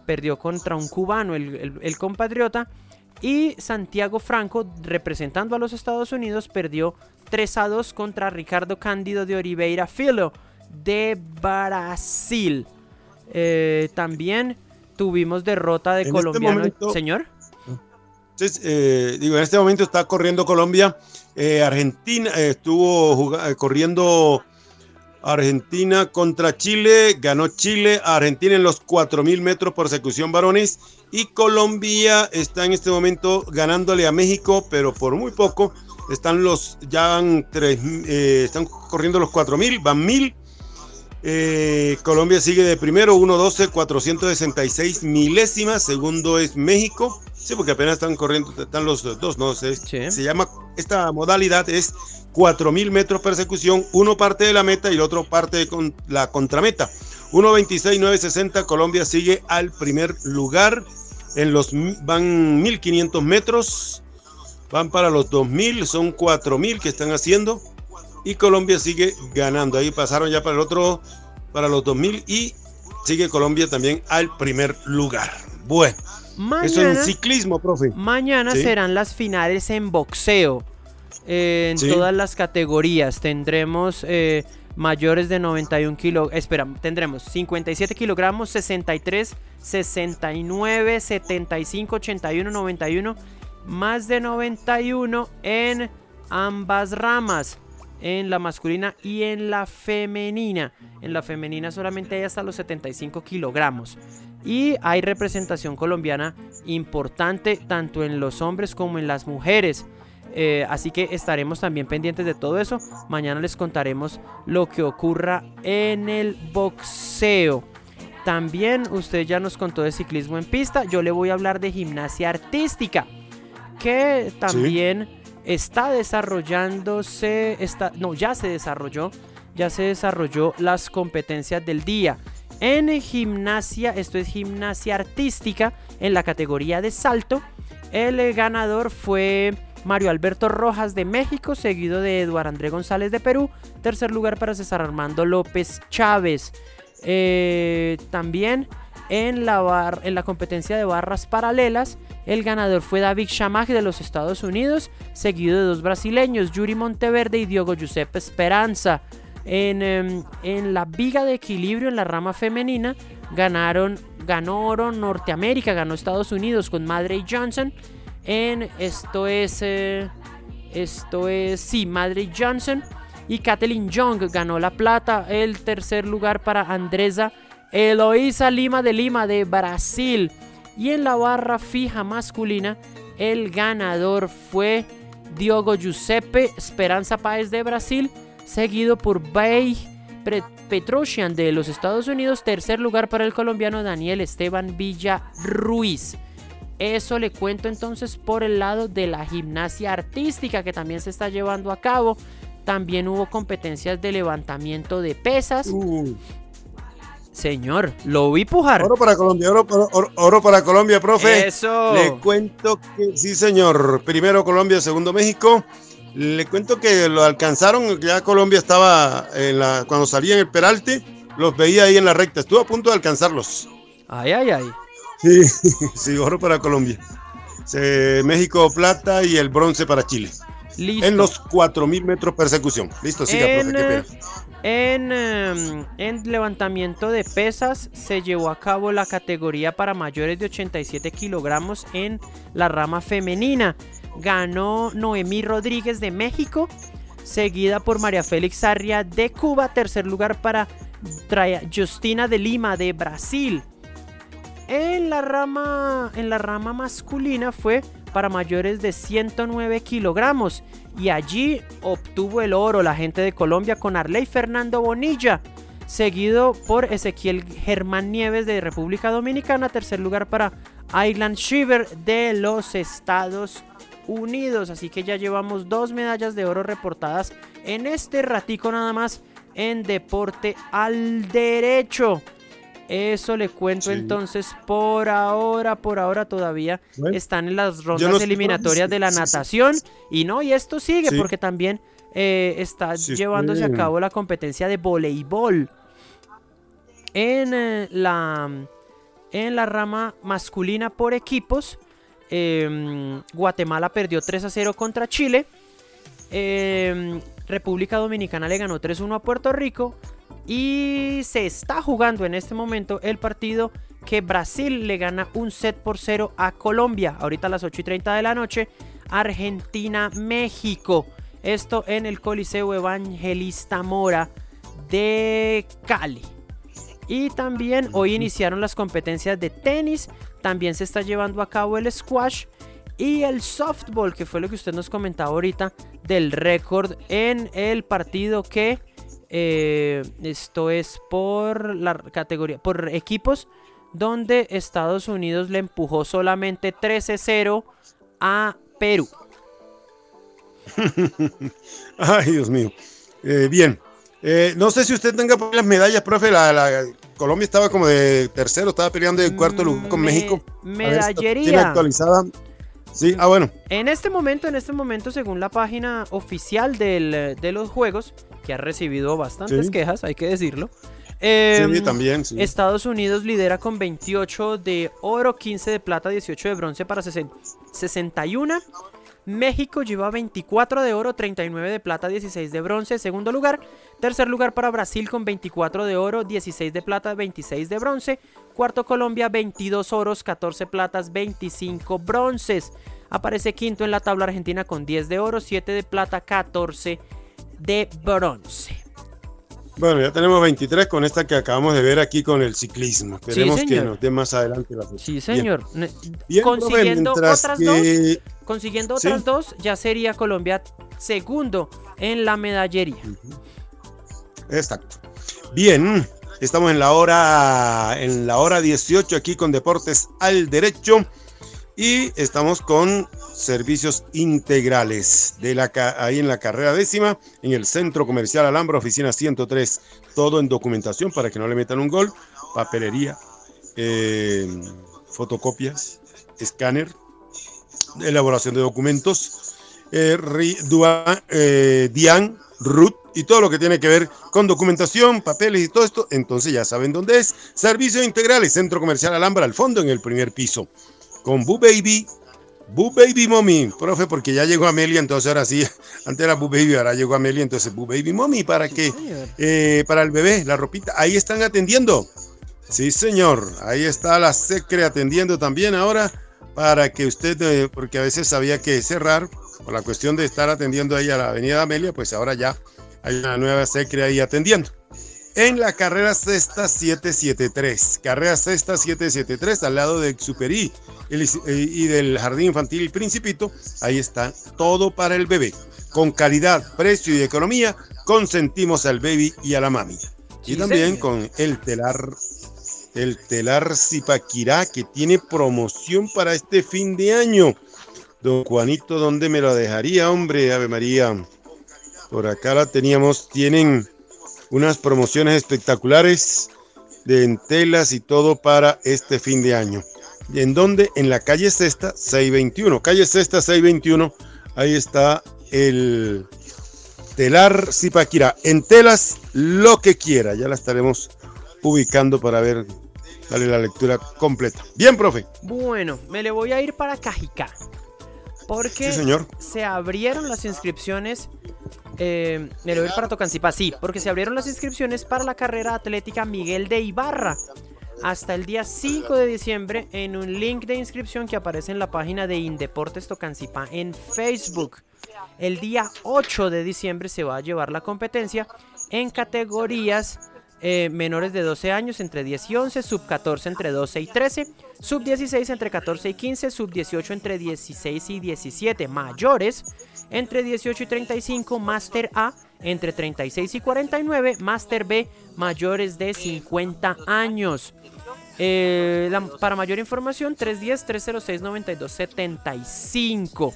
perdió contra un cubano, el, compatriota. Y Santiago Franco, representando a los Estados Unidos, perdió 3 a 2 contra Ricardo Cándido de Oliveira Filo de Brasil. Eh, también tuvimos derrota de este colombiano. Señor. Eh, digo, en este momento está corriendo Colombia. Eh, Argentina estuvo corriendo Argentina contra Chile, ganó Chile Argentina en los 4.000 metros por secución varones y Colombia está en este momento ganándole a México, pero por muy poco. Están los, ya van tres, eh, están corriendo los 4.000, van 1.000. Eh, Colombia sigue de primero, 1.12, 466 milésimas. Segundo es México. Sí, porque apenas están corriendo, están los dos, ¿no? Se llama, esta modalidad es 4.000 metros persecución, uno parte de la meta y el otro parte de la contrameta. 1.26.960, Colombia sigue al primer lugar. En los van 1.500 metros, van para los 2.000, son 4.000 que están haciendo y Colombia sigue ganando. Ahí pasaron ya para el otro, para los 2.000 y sigue Colombia también al primer lugar. Bueno, eso en ciclismo, profe. Mañana serán las finales en boxeo en todas las categorías. Tendremos eh, mayores de 91 kilos. Espera, tendremos 57 kilogramos, 63, 69, 75, 81, 91. Más de 91 en ambas ramas. En la masculina y en la femenina. En la femenina solamente hay hasta los 75 kilogramos. Y hay representación colombiana importante tanto en los hombres como en las mujeres. Eh, así que estaremos también pendientes de todo eso. Mañana les contaremos lo que ocurra en el boxeo. También usted ya nos contó de ciclismo en pista. Yo le voy a hablar de gimnasia artística. Que también está desarrollándose. Está, no, ya se desarrolló. Ya se desarrolló las competencias del día. En gimnasia, esto es gimnasia artística, en la categoría de salto, el ganador fue Mario Alberto Rojas de México, seguido de Eduardo André González de Perú. Tercer lugar para César Armando López Chávez. Eh, también en la, en la competencia de barras paralelas, el ganador fue David Chamag de los Estados Unidos, seguido de dos brasileños, Yuri Monteverde y Diogo Giuseppe Esperanza. En, em, en la viga de equilibrio en la rama femenina ganaron, ganó oro Norteamérica, ganó Estados Unidos con Madre Johnson. En esto es, eh, esto es, sí, Madre Johnson. Y Kathleen Young ganó la plata. El tercer lugar para Andresa Eloísa Lima de Lima de Brasil. Y en la barra fija masculina, el ganador fue Diogo Giuseppe Esperanza Páez de Brasil, seguido por Bay Petrosian de los Estados Unidos, tercer lugar para el colombiano Daniel Esteban Villa Ruiz. Eso le cuento entonces por el lado de la gimnasia artística que también se está llevando a cabo. También hubo competencias de levantamiento de pesas. Uh. Señor, lo vi pujar. Oro para Colombia, oro, para Colombia, profe. Eso. Le cuento que sí, señor. Primero Colombia, segundo México. Le cuento que lo alcanzaron, ya Colombia estaba en la, cuando salía en el peralte, los veía ahí en la recta. Estuvo a punto de alcanzarlos. Ay, ay, ay. Sí, sí, oro para Colombia. México plata y el bronce para Chile. Listo. En los 4000 metros persecución. Listo, siga, profe, qué pena. En, em, en, levantamiento de pesas se llevó a cabo la categoría para mayores de 87 kilogramos en la rama femenina. Ganó Noemí Rodríguez de México, seguida por María Félix Arria de Cuba. Tercer lugar para Justina de Lima de Brasil. En la rama, en la rama masculina fue para mayores de 109 kilogramos y allí obtuvo el oro la gente de Colombia con Arley Fernando Bonilla, seguido por Ezequiel Germán Nieves de República Dominicana, tercer lugar para Island Shiver de los Estados Unidos. Así que ya llevamos dos medallas de oro reportadas en este ratico nada más en deporte al derecho. Eso le cuento entonces por ahora, por ahora todavía están en las rondas eliminatorias de la natación y no, y esto sigue porque también eh, está llevándose a cabo la competencia de voleibol. En, eh, la, en la rama masculina por equipos, em, Guatemala perdió 3 a 0 contra Chile. Em, República Dominicana le ganó 3-1 a Puerto Rico. Y se está jugando en este momento el partido que Brasil le gana un set por cero a Colombia. Ahorita a las 8 y 30 de la noche. Argentina-México. Esto en el Coliseo Evangelista Mora de Cali. Y también hoy iniciaron las competencias de tenis. También se está llevando a cabo el squash y el softball, que fue lo que usted nos comentaba ahorita del récord en el partido que eh, esto es por la categoría, por equipos donde Estados Unidos le empujó solamente 13-0 a Perú. Ay, Dios mío. Eh, bien. Eh, no sé si usted tenga las medallas, profe. La, Colombia estaba como de tercero, estaba peleando de cuarto lugar con México. Medallería. ¿Tiene actualizada? Sí, ah, bueno. En este momento, en este momento, según la página oficial de los juegos, que ha recibido bastantes quejas, hay que decirlo. Em, también. Estados Unidos lidera con 28 de oro, 15 de plata, 18 de bronce para 61. México lleva 24 de oro, 39 de plata, 16 de bronce. Segundo lugar. Tercer lugar para Brasil con 24 de oro, 16 de plata, 26 de bronce. Cuarto Colombia, 22 oros, 14 platas, 25 bronces. Aparece quinto en la tabla Argentina con 10 de oro, 7 de plata, 14 de bronce. Bueno, ya tenemos 23 con esta que acabamos de ver aquí con el ciclismo. Esperemos que nos dé más adelante la fecha. Sí, señor. consiguiendo otras dos, consiguiendo otras dos, ya sería Colombia segundo en la medallería. Exacto. Bien, estamos en la hora en la hora 18 aquí con Deportes al Derecho y estamos con servicios integrales de la, ahí en la carrera décima, en el Centro Comercial Alhambra, oficina 103. Todo en documentación para que no le metan un gol, papelería, eh, fotocopias, escáner, elaboración de documentos, eh, eh, DIAN, RUT y todo lo que tiene que ver con documentación, papeles y todo esto, entonces ya saben dónde es. Servicios integrales, Centro Comercial Alhambra, al fondo en el primer piso. Con Boo Baby Boo Baby Mommy, profe, porque ya llegó Amelia, entonces ahora sí, antes era Boo Baby, ahora llegó Amelia, entonces Boo Baby Mommy, ¿para qué? Eh, para el bebé, la ropita, ahí están atendiendo. Sí, señor, ahí está la Secre atendiendo también ahora para que usted, eh, porque a veces había que cerrar por la cuestión de estar atendiendo ahí a la avenida Amelia, pues ahora ya hay una nueva Secre ahí atendiendo en la carrera sexta 773. Carrera sexta 773 al lado de Superí y del Jardín Infantil Principito. Ahí está todo para el bebé. Con calidad, precio y economía, consentimos al baby y a la mami. y también con el telar, el telar Zipaquirá que tiene promoción para este fin de año. Don Juanito, ¿dónde me lo dejaría, hombre? Ave María. Por acá la teníamos, tienen unas promociones espectaculares de entelas y todo para este fin de año. ¿En donde En la calle Sexta 621. Calle Sexta 621. Ahí está el telar Zipaquira. En telas, lo que quiera. Ya la estaremos ubicando para ver, darle la lectura completa. Bien, profe. Bueno, me le voy a ir para Cajicá. Porque se abrieron las inscripciones eh, lo voy para Tocancipá, sí, porque se abrieron las inscripciones para la carrera atlética Miguel de Ibarra hasta el día 5 de diciembre en un link de inscripción que aparece en la página de Indeportes Tocancipá en Facebook. El día 8 de diciembre se va a llevar la competencia en categorías eh, menores de 12 años entre 10 y 11, sub 14 entre 12 y 13, sub 16 entre 14 y 15, sub 18 entre 16 y 17, mayores entre 18 y 35, Master A entre 36 y 49, Master B mayores de 50 años. Eh, para mayor información, 310-306-9275.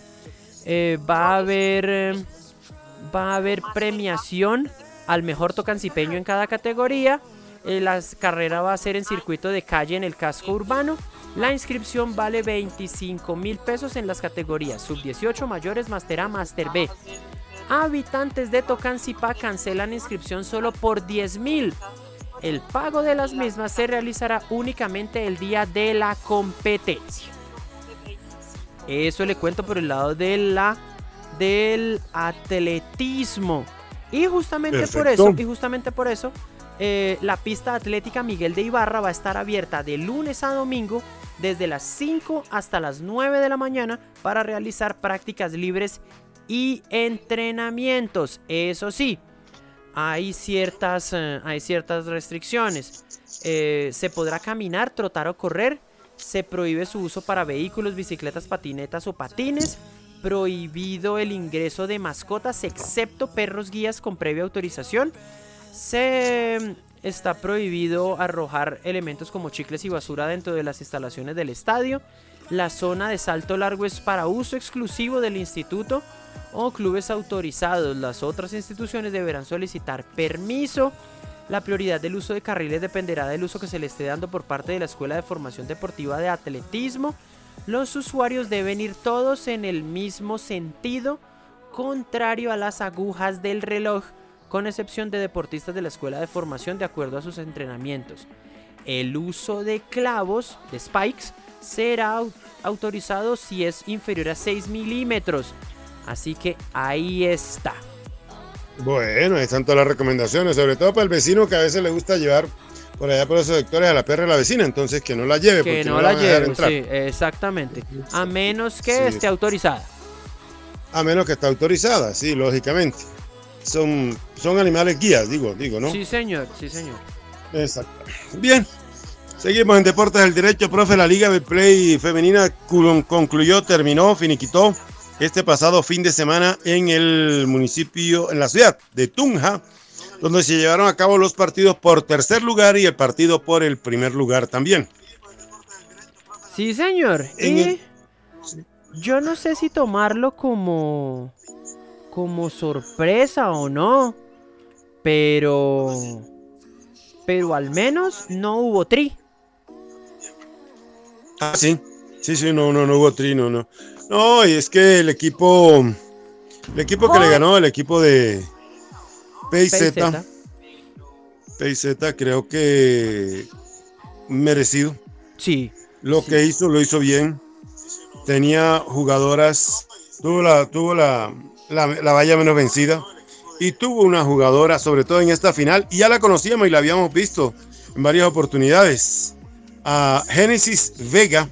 Eh, va a haber va a haber premiación al mejor tocancipeño en cada categoría. Eh, la carrera va a ser en circuito de calle en el casco urbano. La inscripción vale 25 mil pesos en las categorías sub 18 mayores, Master A, Master B. Habitantes de Tocancipá cancelan inscripción solo por 10 mil. El pago de las mismas se realizará únicamente el día de la competencia. Eso le cuento por el lado de la, del atletismo. Y justamente por eso, y justamente por eso, eh, la pista atlética Miguel de Ibarra va a estar abierta de lunes a domingo desde las 5 hasta las 9 de la mañana para realizar prácticas libres y entrenamientos. Eso sí, hay ciertas, eh, hay ciertas restricciones. Eh, se podrá caminar, trotar o correr. Se prohíbe su uso para vehículos, bicicletas, patinetas o patines prohibido el ingreso de mascotas excepto perros guías con previa autorización. Se está prohibido arrojar elementos como chicles y basura dentro de las instalaciones del estadio. La zona de salto largo es para uso exclusivo del instituto o clubes autorizados. Las otras instituciones deberán solicitar permiso. La prioridad del uso de carriles dependerá del uso que se le esté dando por parte de la Escuela de Formación Deportiva de Atletismo. Los usuarios deben ir todos en el mismo sentido, contrario a las agujas del reloj, con excepción de deportistas de la escuela de formación de acuerdo a sus entrenamientos. El uso de clavos, de spikes, será autorizado si es inferior a 6 milímetros. Así que ahí está. Bueno, ahí están todas las recomendaciones, sobre todo para el vecino que a veces le gusta llevar por allá por esos sectores a la perra de la vecina, entonces que no la lleve. Que no, la, lleve, sí, exactamente. A menos que esté autorizada. A menos que esté autorizada, sí, lógicamente. Son, son animales guías, digo, digo, ¿no? Sí, señor, sí, señor. Exacto. Bien. Seguimos en Deportes del Derecho, profe. La Liga de Play Femenina concluyó, terminó, finiquitó este pasado fin de semana en el municipio, en la ciudad de Tunja donde se llevaron a cabo los partidos por tercer lugar y el partido por el primer lugar también. Sí, señor. Y yo no sé si tomarlo como como sorpresa o no, pero pero al menos no hubo tri. Ah, sí. Sí, sí, no, no, no hubo tri, no, no. No, y es que el equipo el equipo que le ganó, el equipo de PZ. PZ creo que merecido. Sí. Lo que hizo, lo hizo bien. tenía jugadoras, tuvo la, tuvo la, la, la valla menos vencida y tuvo una jugadora, sobre todo en esta final, y ya la conocíamos y la habíamos visto en varias oportunidades, a Génesis Vega,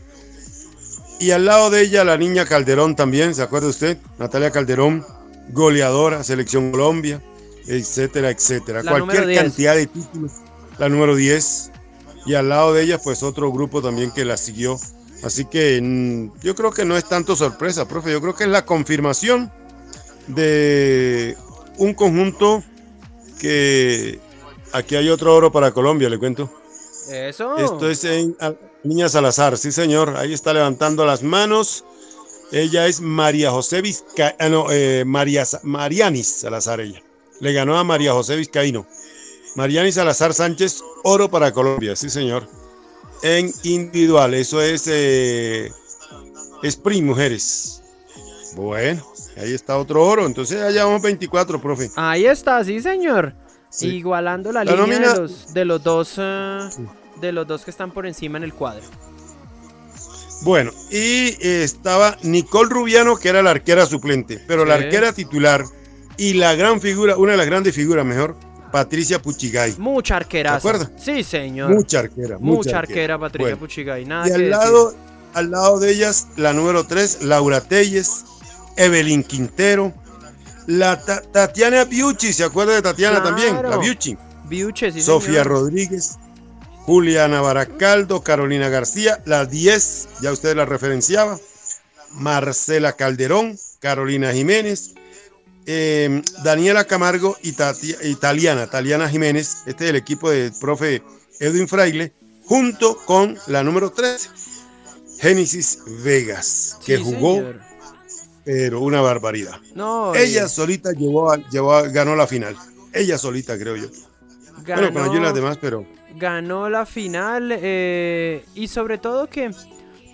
y al lado de ella la niña Calderón también, ¿se acuerda usted? Natalia Calderón, goleadora, selección Colombia, etcétera, etcétera. La Cualquier número 10. cantidad de títulos. La número 10. Y al lado de ella, pues otro grupo también que la siguió. Así que mm, yo creo que no es tanto sorpresa, profe. Yo creo que es la confirmación de un conjunto que aquí hay otro oro para Colombia, le cuento. Eso. Esto es en Niña Salazar, sí señor, ahí está levantando las manos. Ella es María José Vizca... ah, no, eh, María Marianis Salazar ella. Le ganó a María José Vizcaíno. Marianis Salazar Sánchez, oro para Colombia, sí señor. En individual, eso es eh, sprint mujeres. Bueno, ahí está otro oro, entonces allá vamos 24, profe. Ahí está, sí, señor. Sí. Igualando la, La línea nómina- de, los, de los dos eh, de los dos que están por encima en el cuadro. Bueno, y eh, estaba Nicole Rubiano, que era la arquera suplente, pero la arquera titular y la gran figura, una de las grandes figuras mejor, Patricia Puchigay. Mucha arquera. ¿Se acuerda? Sí, señor. Mucha arquera. Mucha arquera, Patricia Bueno, Puchigay. Nada Y que al decir. lado, al lado de ellas, la número 3, Laura Telles, Evelyn Quintero, la Ta- Tatiana Biuchi, ¿se acuerda de Tatiana también? La. Biuchi. Biuche, sí, Sofía señor. Rodríguez, Juliana Baracaldo, Carolina García, la 10, ya usted la referenciaba, Marcela Calderón, Carolina Jiménez, eh, Daniela Camargo y Tati- Italiana, Taliana Jiménez, este es el equipo del profe Edwin Fraile, junto con la número 13, Génesis Vegas, que Sí, jugó, señor. Pero una barbaridad. No, Ella y solita llevó, llevó ganó la final. Ella solita, creo yo. ganó, Bueno, con ayuda de las demás, pero ganó la final eh, y sobre todo que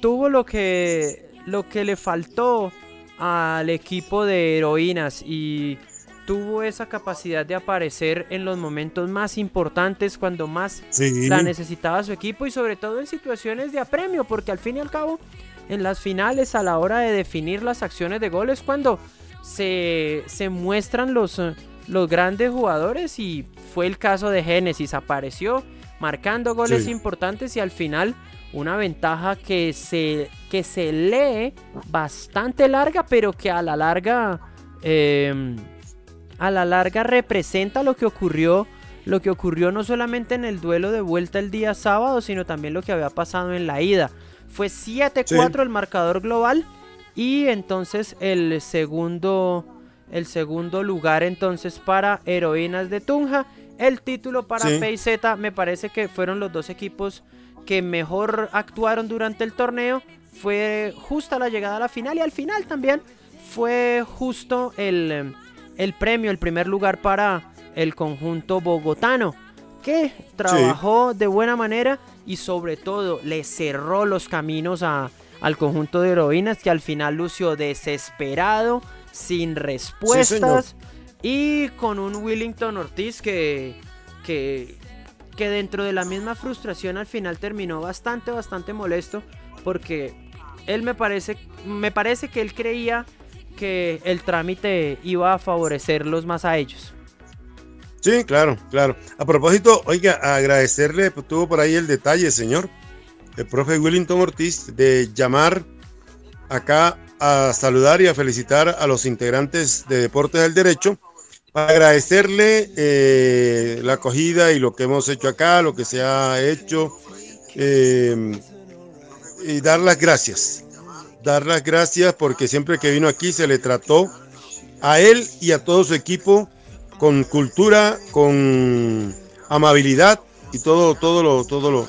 tuvo lo que lo que le faltó al equipo de heroínas y tuvo esa capacidad de aparecer en los momentos más importantes cuando más sí. la necesitaba su equipo y sobre todo en situaciones de apremio, porque al fin y al cabo, en las finales, a la hora de definir las acciones de goles, cuando se, se muestran los, eh, los grandes jugadores y fue el caso de Génesis, apareció marcando goles Sí. importantes y al final una ventaja que se, que se lee bastante larga, pero que a la larga... eh, a la larga representa lo que ocurrió lo que ocurrió no solamente en el duelo de vuelta el día sábado, sino también lo que había pasado en la ida. Fue 7-4 el marcador global y entonces el segundo el segundo lugar entonces para Heroínas de Tunja, el título para Sí. PZ, me parece que fueron los dos equipos que mejor actuaron durante el torneo. Fue justa la llegada a la final y al final también fue justo el, el premio, el primer lugar para el conjunto bogotano, trabajó de buena manera y sobre todo le cerró los caminos a- al conjunto de heroínas que al final lució desesperado, sin respuestas y con un Willington Ortiz que, que, que dentro de la misma frustración al final terminó bastante, bastante molesto porque él me parece, me parece que él creía que el trámite iba a favorecerlos más a ellos. Sí, claro, claro. A propósito, oiga, agradecerle, pues, tuvo por ahí el detalle, señor, el profe Willington Ortiz, de llamar acá a saludar y a felicitar a los integrantes de Deportes del Derecho, para agradecerle eh, la acogida y lo que hemos hecho acá, lo que se ha hecho, eh, y dar las gracias. Dar las gracias porque siempre que vino aquí se le trató a él y a todo su equipo con cultura, con amabilidad y todo, todo lo, todo lo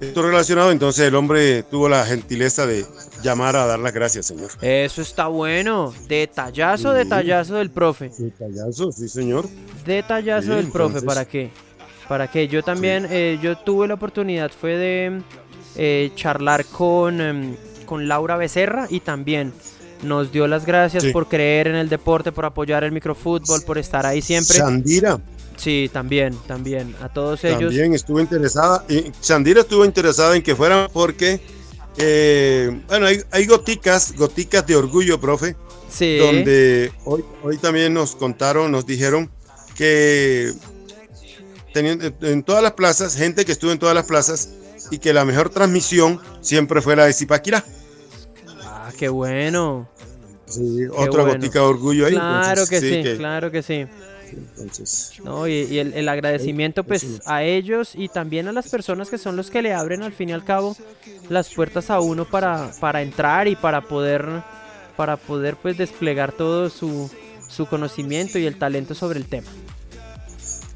esto relacionado. Entonces el hombre tuvo la gentileza de llamar a dar las gracias, señor. Eso está bueno. Detallazo, detallazo del profe. Detallazo, sí, señor. Detallazo Sí, del profe, ¿para qué? Para que yo también, eh, yo tuve la oportunidad, fue de eh, charlar con, em, con Laura Becerra y también nos dio las gracias Sí. por creer en el deporte, por apoyar el microfútbol, por estar ahí siempre. Sandira Sí, también, también. A todos ellos. también estuvo interesada. Y Sandira estuvo interesada en que fueran porque Eh, bueno, hay, hay, goticas, goticas de orgullo, profe. Sí. Donde hoy, hoy también nos contaron, nos dijeron que tenían en todas las plazas, gente que estuvo en todas las plazas y que la mejor transmisión siempre fue la de Zipaquirá. Qué bueno. Sí, otra gotica de orgullo ahí. Claro que sí, claro que sí. Entonces, no, y, el, agradecimiento pues a ellos y también a las personas que son los que le abren al fin y al cabo las puertas a uno para, para entrar y para poder para poder pues desplegar todo su, su conocimiento y el talento sobre el tema.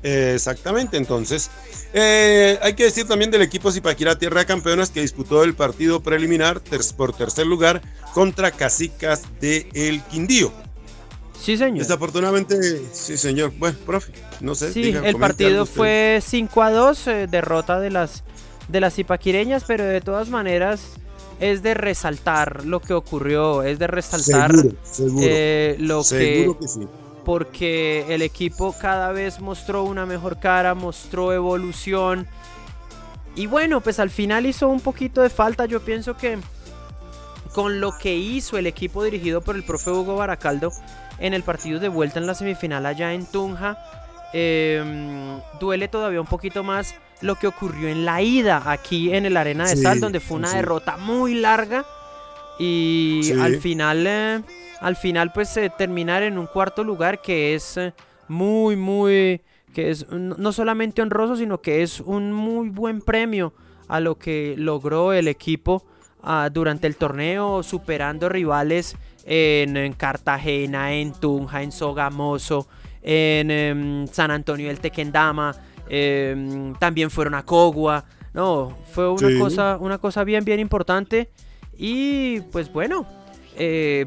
Exactamente, entonces eh, hay que decir también del equipo Zipaquirá Tierra de Campeonas que disputó el partido preliminar por tercer lugar contra Casicas de El Quindío. Sí, señor. Desafortunadamente, sí, señor. Bueno, profe, no sé. Sí, el partido fue 5 a 2, eh, derrota de las, de las zipaquireñas, pero de todas maneras es de resaltar lo que ocurrió, es de resaltar eh, lo que, sí. Porque el equipo cada vez mostró una mejor cara, mostró evolución. Y bueno, pues al final hizo un poquito de falta, yo pienso que con lo que hizo el equipo dirigido por el profe Hugo Baracaldo en el partido de vuelta en la semifinal allá en Tunja, em, duele todavía un poquito más lo que ocurrió en la ida aquí en el Arena de Sal, donde fue una derrota muy larga y al final, eh, al final pues eh, terminar en un cuarto lugar que es eh, muy, muy, que es no solamente honroso, sino que es un muy buen premio a lo que logró el equipo ah, durante el torneo, superando rivales en, Cartagena, en Tunja, en Sogamoso, en, em, San Antonio del Tequendama Em, también fueron a Cogua. No, fue una, cosa, una cosa bien, bien importante. Y pues bueno, eh,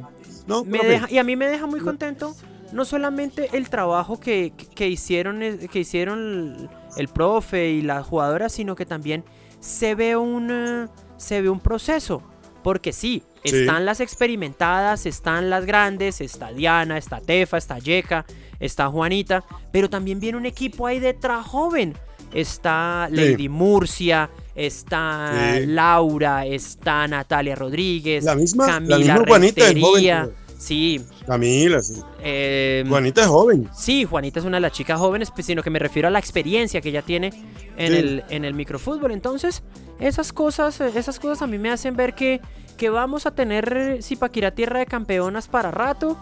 me deja, y a mí me deja muy contento no solamente el trabajo que, hicieron, que hicieron el, profe y las jugadoras, sino que también se ve un, se ve un proceso. Porque sí, están las experimentadas, están las grandes, está Diana, está Tefa, está Yeka, está Juanita, pero también viene un equipo ahí detrás joven. Está Lady Murcia, está Laura, está Natalia Rodríguez, la misma, Camila la Juanita es joven. Sí. Camila, sí. Eh, Juanita es joven. Sí, Juanita es una de las chicas jóvenes, pues, sino que me refiero a la experiencia que ella tiene en, el, en el microfútbol. Entonces, esas cosas, esas cosas a mí me hacen ver que, que vamos a tener Zipaquirá Tierra de Campeonas para rato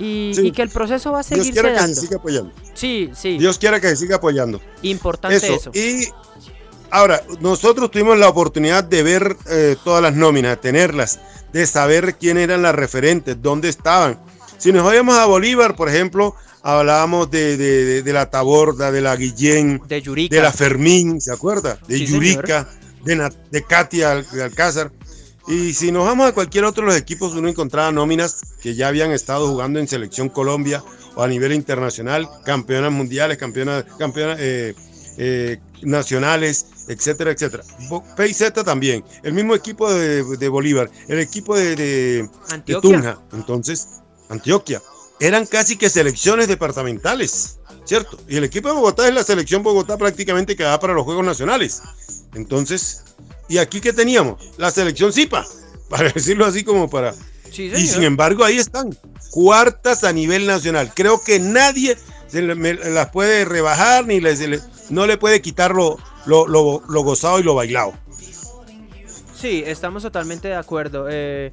y, que el proceso va a seguir Dios quiera que se siga apoyando. Sí, sí. Dios quiera que se siga apoyando. Importante eso. Y ahora, nosotros tuvimos la oportunidad de ver eh, todas las nóminas, de tenerlas, de saber quién eran las referentes, dónde estaban. Si nos vayamos a Bolívar, por ejemplo, hablábamos de, la Taborda, de la Guillén, de, Yurica. de la Fermín, ¿se acuerda? De Yurica, de, de Katia Alcázar. Y si nos vamos a cualquier otro de los equipos, uno encontraba nóminas que ya habían estado jugando en Selección Colombia o a nivel internacional, campeonas mundiales, campeonas, campeonas eh, eh, nacionales, etcétera, etcétera. PZ también, el mismo equipo de, Bolívar, el equipo de, de, Tunja, entonces, Antioquia. Eran casi que selecciones departamentales, ¿cierto? Y el equipo de Bogotá es la selección Bogotá prácticamente que va para los Juegos Nacionales. Entonces, y aquí que teníamos la selección Zipa, para decirlo así como para... y sin embargo ahí están, cuartas a nivel nacional. Creo que nadie se las puede rebajar ni les, no le puede quitar lo, lo, gozado y lo bailado. Sí, estamos totalmente de acuerdo. Eh,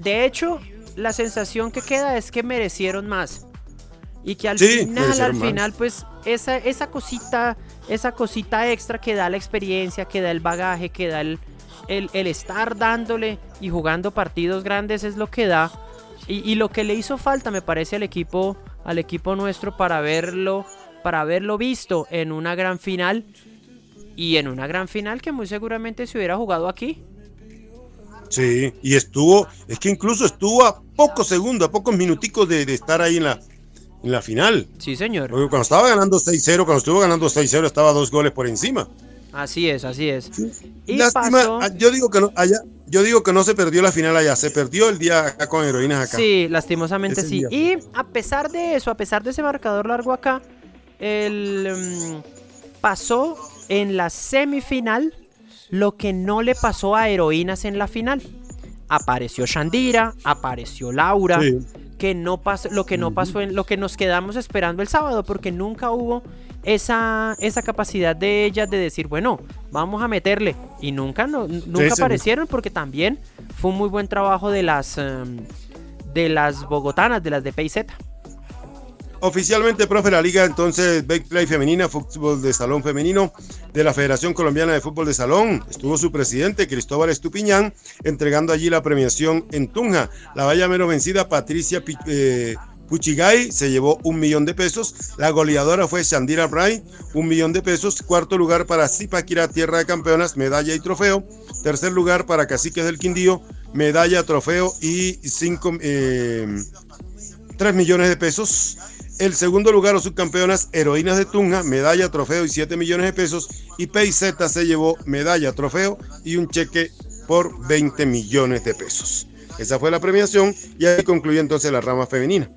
de hecho, la sensación que queda es que merecieron más. Y que al final, al final, pues esa, esa cosita esa cosita extra que da la experiencia, que da el bagaje, que da el, el, estar dándole y jugando partidos grandes es lo que da. Y, lo que le hizo falta, me parece, al equipo, al equipo nuestro para verlo, para haberlo visto en una gran final. Y en una gran final que muy seguramente se hubiera jugado aquí. Sí, y estuvo, es que incluso estuvo a pocos segundos, a pocos minuticos de, de estar ahí en la, en la final. Sí, señor. Porque cuando estaba ganando 6-0, cuando estuvo ganando 6-0, estaba dos goles por encima. Así es, así es. Y Lástima, ah, yo digo que no, allá, yo digo que no se perdió la final allá, se perdió el día acá con heroínas acá. Sí, lastimosamente sí. Y a pesar de eso, a pesar de ese marcador largo acá, el mm, pasó en la semifinal lo que no le pasó a Heroínas en la final. Apareció Shandira, apareció Laura, que no pasó, lo que no pasó en lo que nos quedamos esperando el sábado, porque nunca hubo esa, esa capacidad de ellas de decir, bueno, vamos a meterle. Y nunca, no, nunca aparecieron porque también fue un muy buen trabajo de las, em, de las bogotanas, de las de PZ. Oficialmente, profe, la liga entonces Play Femenina, fútbol de salón femenino de la Federación Colombiana de Fútbol de Salón. Estuvo su presidente, Cristóbal Estupiñán, entregando allí la premiación en Tunja. La valla menos vencida, Patricia eh, Puchigay, se llevó un millón de pesos. La goleadora fue Shandira Bray, un millón de pesos. Cuarto lugar para Zipaquirá, Tierra de Campeonas, medalla y trofeo. Tercer lugar para Caciques del Quindío, medalla, trofeo y cinco, eh, tres millones de pesos. El segundo lugar, los subcampeonas Heroínas de Tunja, medalla, trofeo y 7 millones de pesos. Y PIZ se llevó medalla, trofeo y un cheque por 20 millones de pesos. Esa fue la premiación y ahí concluye entonces la rama femenina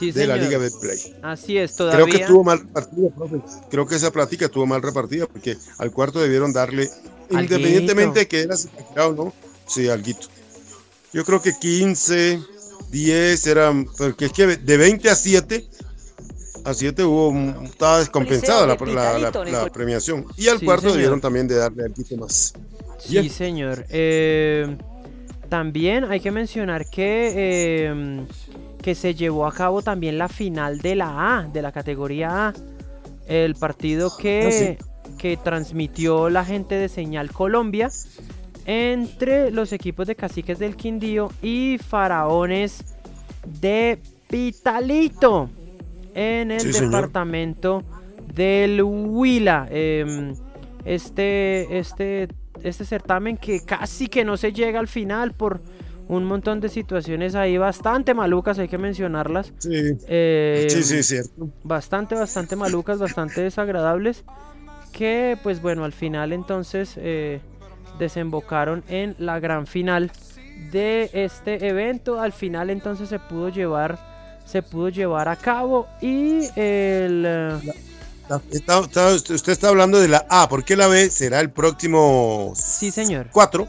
de la Liga Betplay. Así es, todavía. Creo que estuvo mal repartida, profe. Creo que esa plática estuvo mal repartida porque al cuarto debieron darle, independientemente de que era o no, sí, alguito. Yo creo que 15, 10 eran, porque es que de 20 a 7 a 7 hubo, estaba descompensada la, premiación. Y al cuarto debieron también de darle al más. Sí, señor. Eh, también hay que mencionar que, eh, que se llevó a cabo también la final de la A, de la categoría A. El partido que, ah, que transmitió la gente de Señal Colombia entre los equipos de Caciques del Quindío y Faraones de Pitalito en el departamento del Huila. Em, este, este, este certamen que casi que no se llega al final por un montón de situaciones ahí bastante malucas, hay que mencionarlas. Sí, em, sí, sí, cierto. Bastante, bastante malucas, bastante desagradables. Que pues bueno, al final entonces eh, desembocaron en la gran final de este evento. Al final entonces se pudo llevar se pudo llevar a cabo y el... Eh, usted está hablando de la A, porque la B será el próximo... Sí, señor. 4.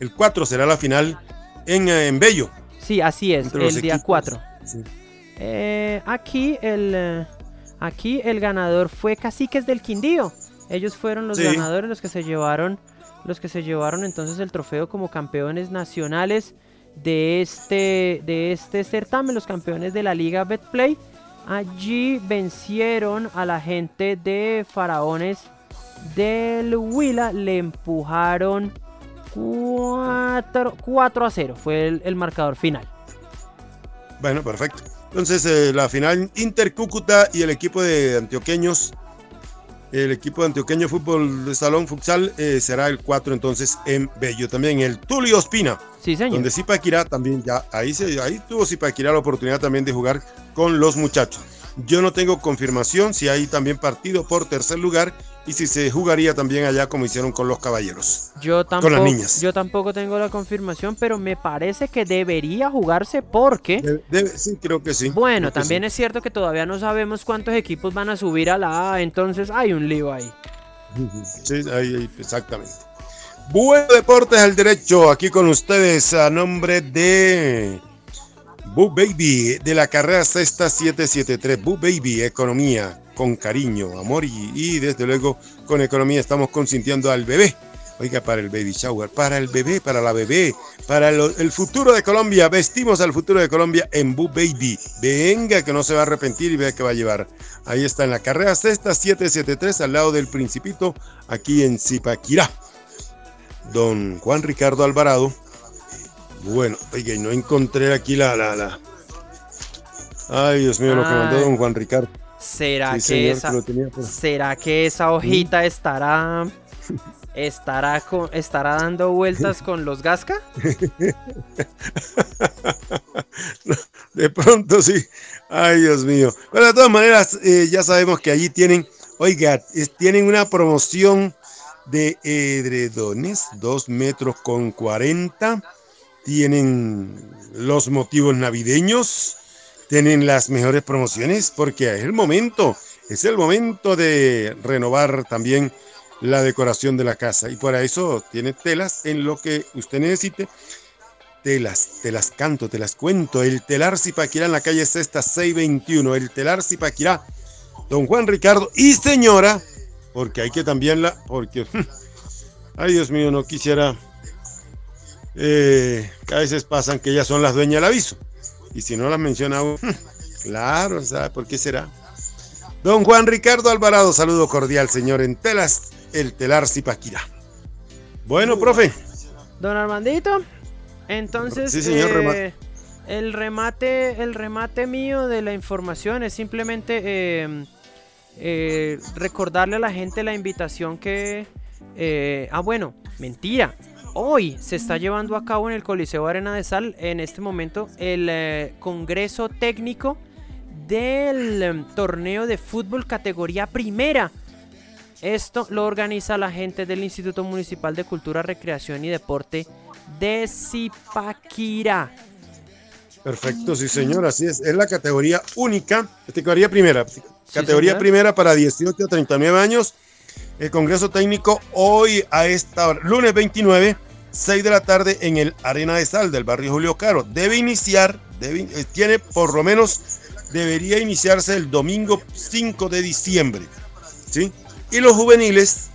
El 4 será la final en, eh, en Bello. Sí, así es, el día 4. Eh, aquí, el, aquí el ganador fue Caciques del Quindío. Ellos fueron los ganadores, los que se llevaron, los que se llevaron entonces el trofeo como campeones nacionales de este, de este certamen, los campeones de la liga Betplay. Allí vencieron a la gente de Faraones del Huila, le empujaron 4, 4 a 0, fue el, marcador final. Bueno, perfecto. Entonces, eh, la final Inter Cúcuta y el equipo de antioqueños el equipo de Antioqueño Fútbol de Salón Futsal eh, será el 4 entonces en Bello. También el Tulio Espina. Sí, señor. Donde Zipaquirá también ya, ahí, se, ahí tuvo Zipaquirá la oportunidad también de jugar con los muchachos. Yo no tengo confirmación si hay también partido por tercer lugar y si se jugaría también allá como hicieron con los caballeros. Yo tampoco, con las niñas. Yo tampoco tengo la confirmación, pero me parece que debería jugarse porque... sí, creo que sí. Bueno, también es cierto que todavía no sabemos cuántos equipos van a subir a la A, entonces hay un lío ahí. Sí, ahí, exactamente. Buen Deportes al Derecho, aquí con ustedes a nombre de Boo Baby de la carrera sexta 773. Boo Baby, economía con cariño, amor y, desde luego con economía estamos consintiendo al bebé. Oiga, para el baby shower, para el bebé, para la bebé, para el, futuro de Colombia. Vestimos al futuro de Colombia en Boo Baby. Venga, que no se va a arrepentir y vea que va a llevar. Ahí está en la carrera sexta 773 al lado del Principito, aquí en Zipaquirá. Don Juan Ricardo Alvarado bueno, oiga, no encontré aquí la, la, la. Ay, Dios mío, lo que mandó don Juan Ricardo. ¿Será, que, esa, ¿será que esa hojita estará estará estará dando vueltas con los Gasca? de pronto sí. Ay, Dios mío. Pero de todas maneras, eh, ya sabemos que allí tienen, oiga, tienen una promoción de edredones, 2 metros con 40 tienen los motivos navideños, tienen las mejores promociones, porque es el momento, es el momento de renovar también la decoración de la casa. Y para eso tiene telas en lo que usted necesite. Telas, te las canto, te las cuento. El telar Zipaquirá en la calle Sexta 621. El telar Zipaquirá. Don Juan Ricardo y señora, porque hay que también la, porque, ay Dios mío, no quisiera, eh, a veces pasan que ellas son las dueñas del aviso. Y si no las menciona claro, ¿sabe por qué será? Don Juan Ricardo Alvarado, saludo cordial, señor, en telas el telar Zipaquirá. Bueno, profe. Don Armandito, entonces eh, el remate, el remate mío de la información es simplemente eh, eh, recordarle a la gente la invitación que, ah bueno, mentira. Hoy se está llevando a cabo en el Coliseo Arena de Sal en este momento el Congreso Técnico del torneo de fútbol categoría primera esto lo organiza la gente del Instituto Municipal de Cultura, Recreación y Deporte de Zipaquirá. Perfecto, sí señor, así es. Es la categoría única, categoría primera. Categoría primera para 18 a 39 años. El Congreso Técnico hoy a esta hora, lunes 29, 6 de la tarde en el Arena de Sal del barrio Julio Caro. Debe iniciar, eh, tiene por lo menos, debería iniciarse el domingo 5 de diciembre. ¿Sí? Y los juveniles,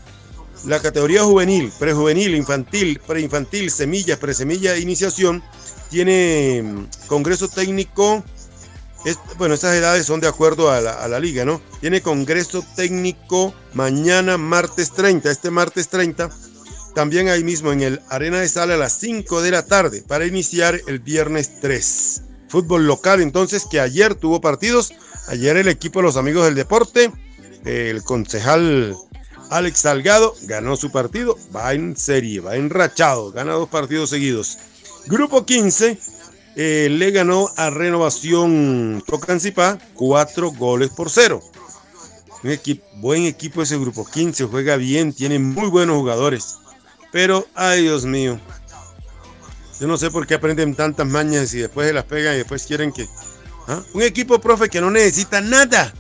la categoría juvenil, prejuvenil, infantil, preinfantil, semilla, presemilla iniciación, tiene mm, congreso técnico. bueno, estas edades son de acuerdo a la, liga, ¿no? Tiene congreso técnico mañana, martes 30. Este martes 30, también ahí mismo en el Arena de Sala a las 5 de la tarde, para iniciar el viernes 3. Fútbol local, entonces, que ayer tuvo partidos. Ayer el equipo de los amigos del deporte el concejal Alex Salgado ganó su partido, va en serie, va enrachado, gana dos partidos seguidos. Grupo 15 eh, le ganó a Renovación Tocancipá cuatro goles por cero. Buen equipo ese grupo 15, juega bien, tiene muy buenos jugadores. Pero, ay Dios mío, yo no sé por qué aprenden tantas mañas y después se las pegan y después quieren que... ¿ah? Un equipo, profe, que no necesita nada.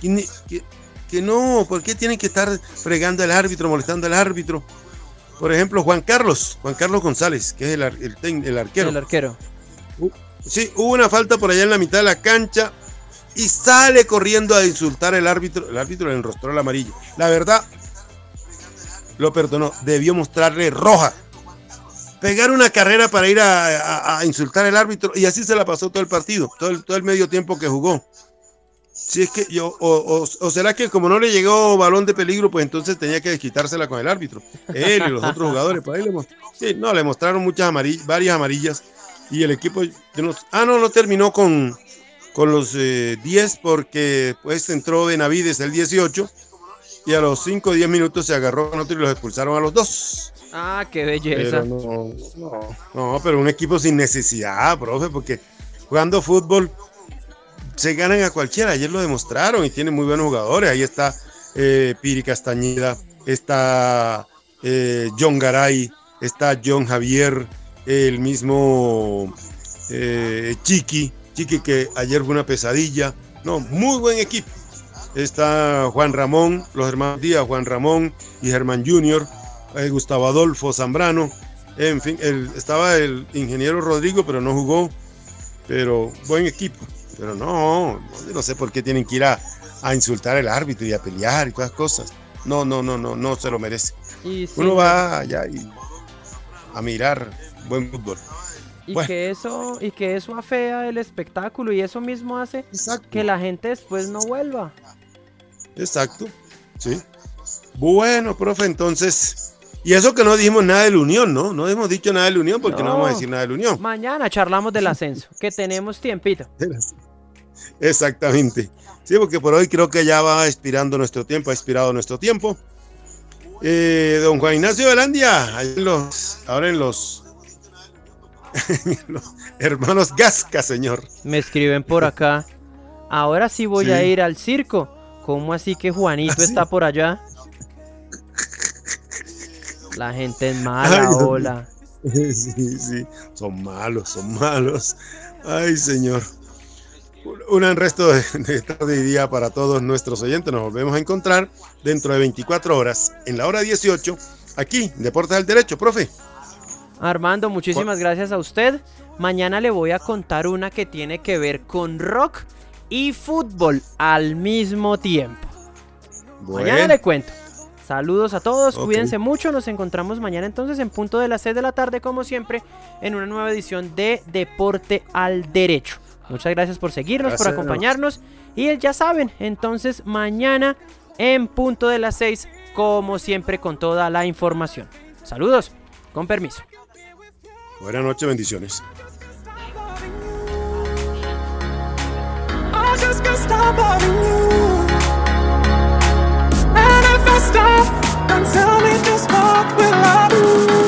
que, que no, ¿por qué tienen que estar fregando al árbitro, molestando al árbitro? Por ejemplo, Juan Carlos, Juan Carlos González, que es el, el, arquero. El arquero. Uh, sí, hubo una falta por allá en la mitad de la cancha y sale corriendo a insultar al árbitro. El árbitro le enrostró el amarillo. La verdad, lo perdonó. Debió mostrarle roja. Pegar una carrera para ir a, insultar al árbitro y así se la pasó todo el partido, todo todo el medio tiempo que jugó. Si es que yo, o, será que como no le llegó balón de peligro, pues entonces tenía que desquitársela con el árbitro. Él y los otros jugadores, por ahí le, sí, no, le mostraron muchas amarillas, varias amarillas. Y el equipo, ah, no, no terminó con, con los 10 eh, porque pues entró Benavides el 18 y a los 5 o 10 minutos se agarró con otro y los expulsaron a los dos. Ah, qué belleza. no, no, no, pero un equipo sin necesidad, profe, porque jugando fútbol se ganan a cualquiera. Ayer lo demostraron y tienen muy buenos jugadores. Ahí está eh, Piri Castañeda, está eh, John Garay, está John Javier, el mismo eh, Chiqui, Chiqui que ayer fue una pesadilla. No, muy buen equipo. Está Juan Ramón, los hermanos Díaz, Juan Ramón y Germán Junior, Gustavo Adolfo Zambrano. En fin, estaba el ingeniero Rodrigo, pero no jugó. Pero buen equipo. Pero no, no sé por qué tienen que ir a, insultar al árbitro y a pelear y todas cosas. No, no, no, no, no se lo merece. Uno va allá y a mirar buen fútbol. Y que eso, y que eso afea el espectáculo y eso mismo hace que la gente después no vuelva. Exacto, sí. Bueno, profe, entonces, y eso que no dijimos nada de la Unión, ¿no? No hemos dicho nada de la Unión porque no, no vamos a decir nada de la Unión. Mañana charlamos del ascenso, que tenemos tiempito. Exactamente. Sí, porque por hoy creo que ya va expirando nuestro tiempo, ha expirado nuestro tiempo. Eh, don Juan Ignacio Velandia, los, ahora en los, hermanos Gasca, señor. Me escriben por acá. Ahora sí voy a ir al circo. ¿Cómo así que Juanito ¿Ah, está por allá? La gente es mala, hola. Sí, sí, son malos, son malos. Ay, señor. un resto de, de tarde y día para todos nuestros oyentes. Nos volvemos a encontrar dentro de 24 horas, en la hora 18, aquí, Deportes del Derecho, profe. Armando, muchísimas gracias a usted. Mañana le voy a contar una que tiene que ver con rock y fútbol al mismo tiempo. Mañana le cuento. Saludos a todos, cuídense mucho, nos encontramos mañana entonces en punto de las 6 de la tarde como siempre en una nueva edición de Deporte al Derecho. Muchas gracias por seguirnos, por acompañarnos y ya saben, entonces mañana en punto de las 6 como siempre con toda la información. Saludos, con permiso. Buenas noches, bendiciones. I just can't stop loving you. And if I stop, then tell me just what will I do?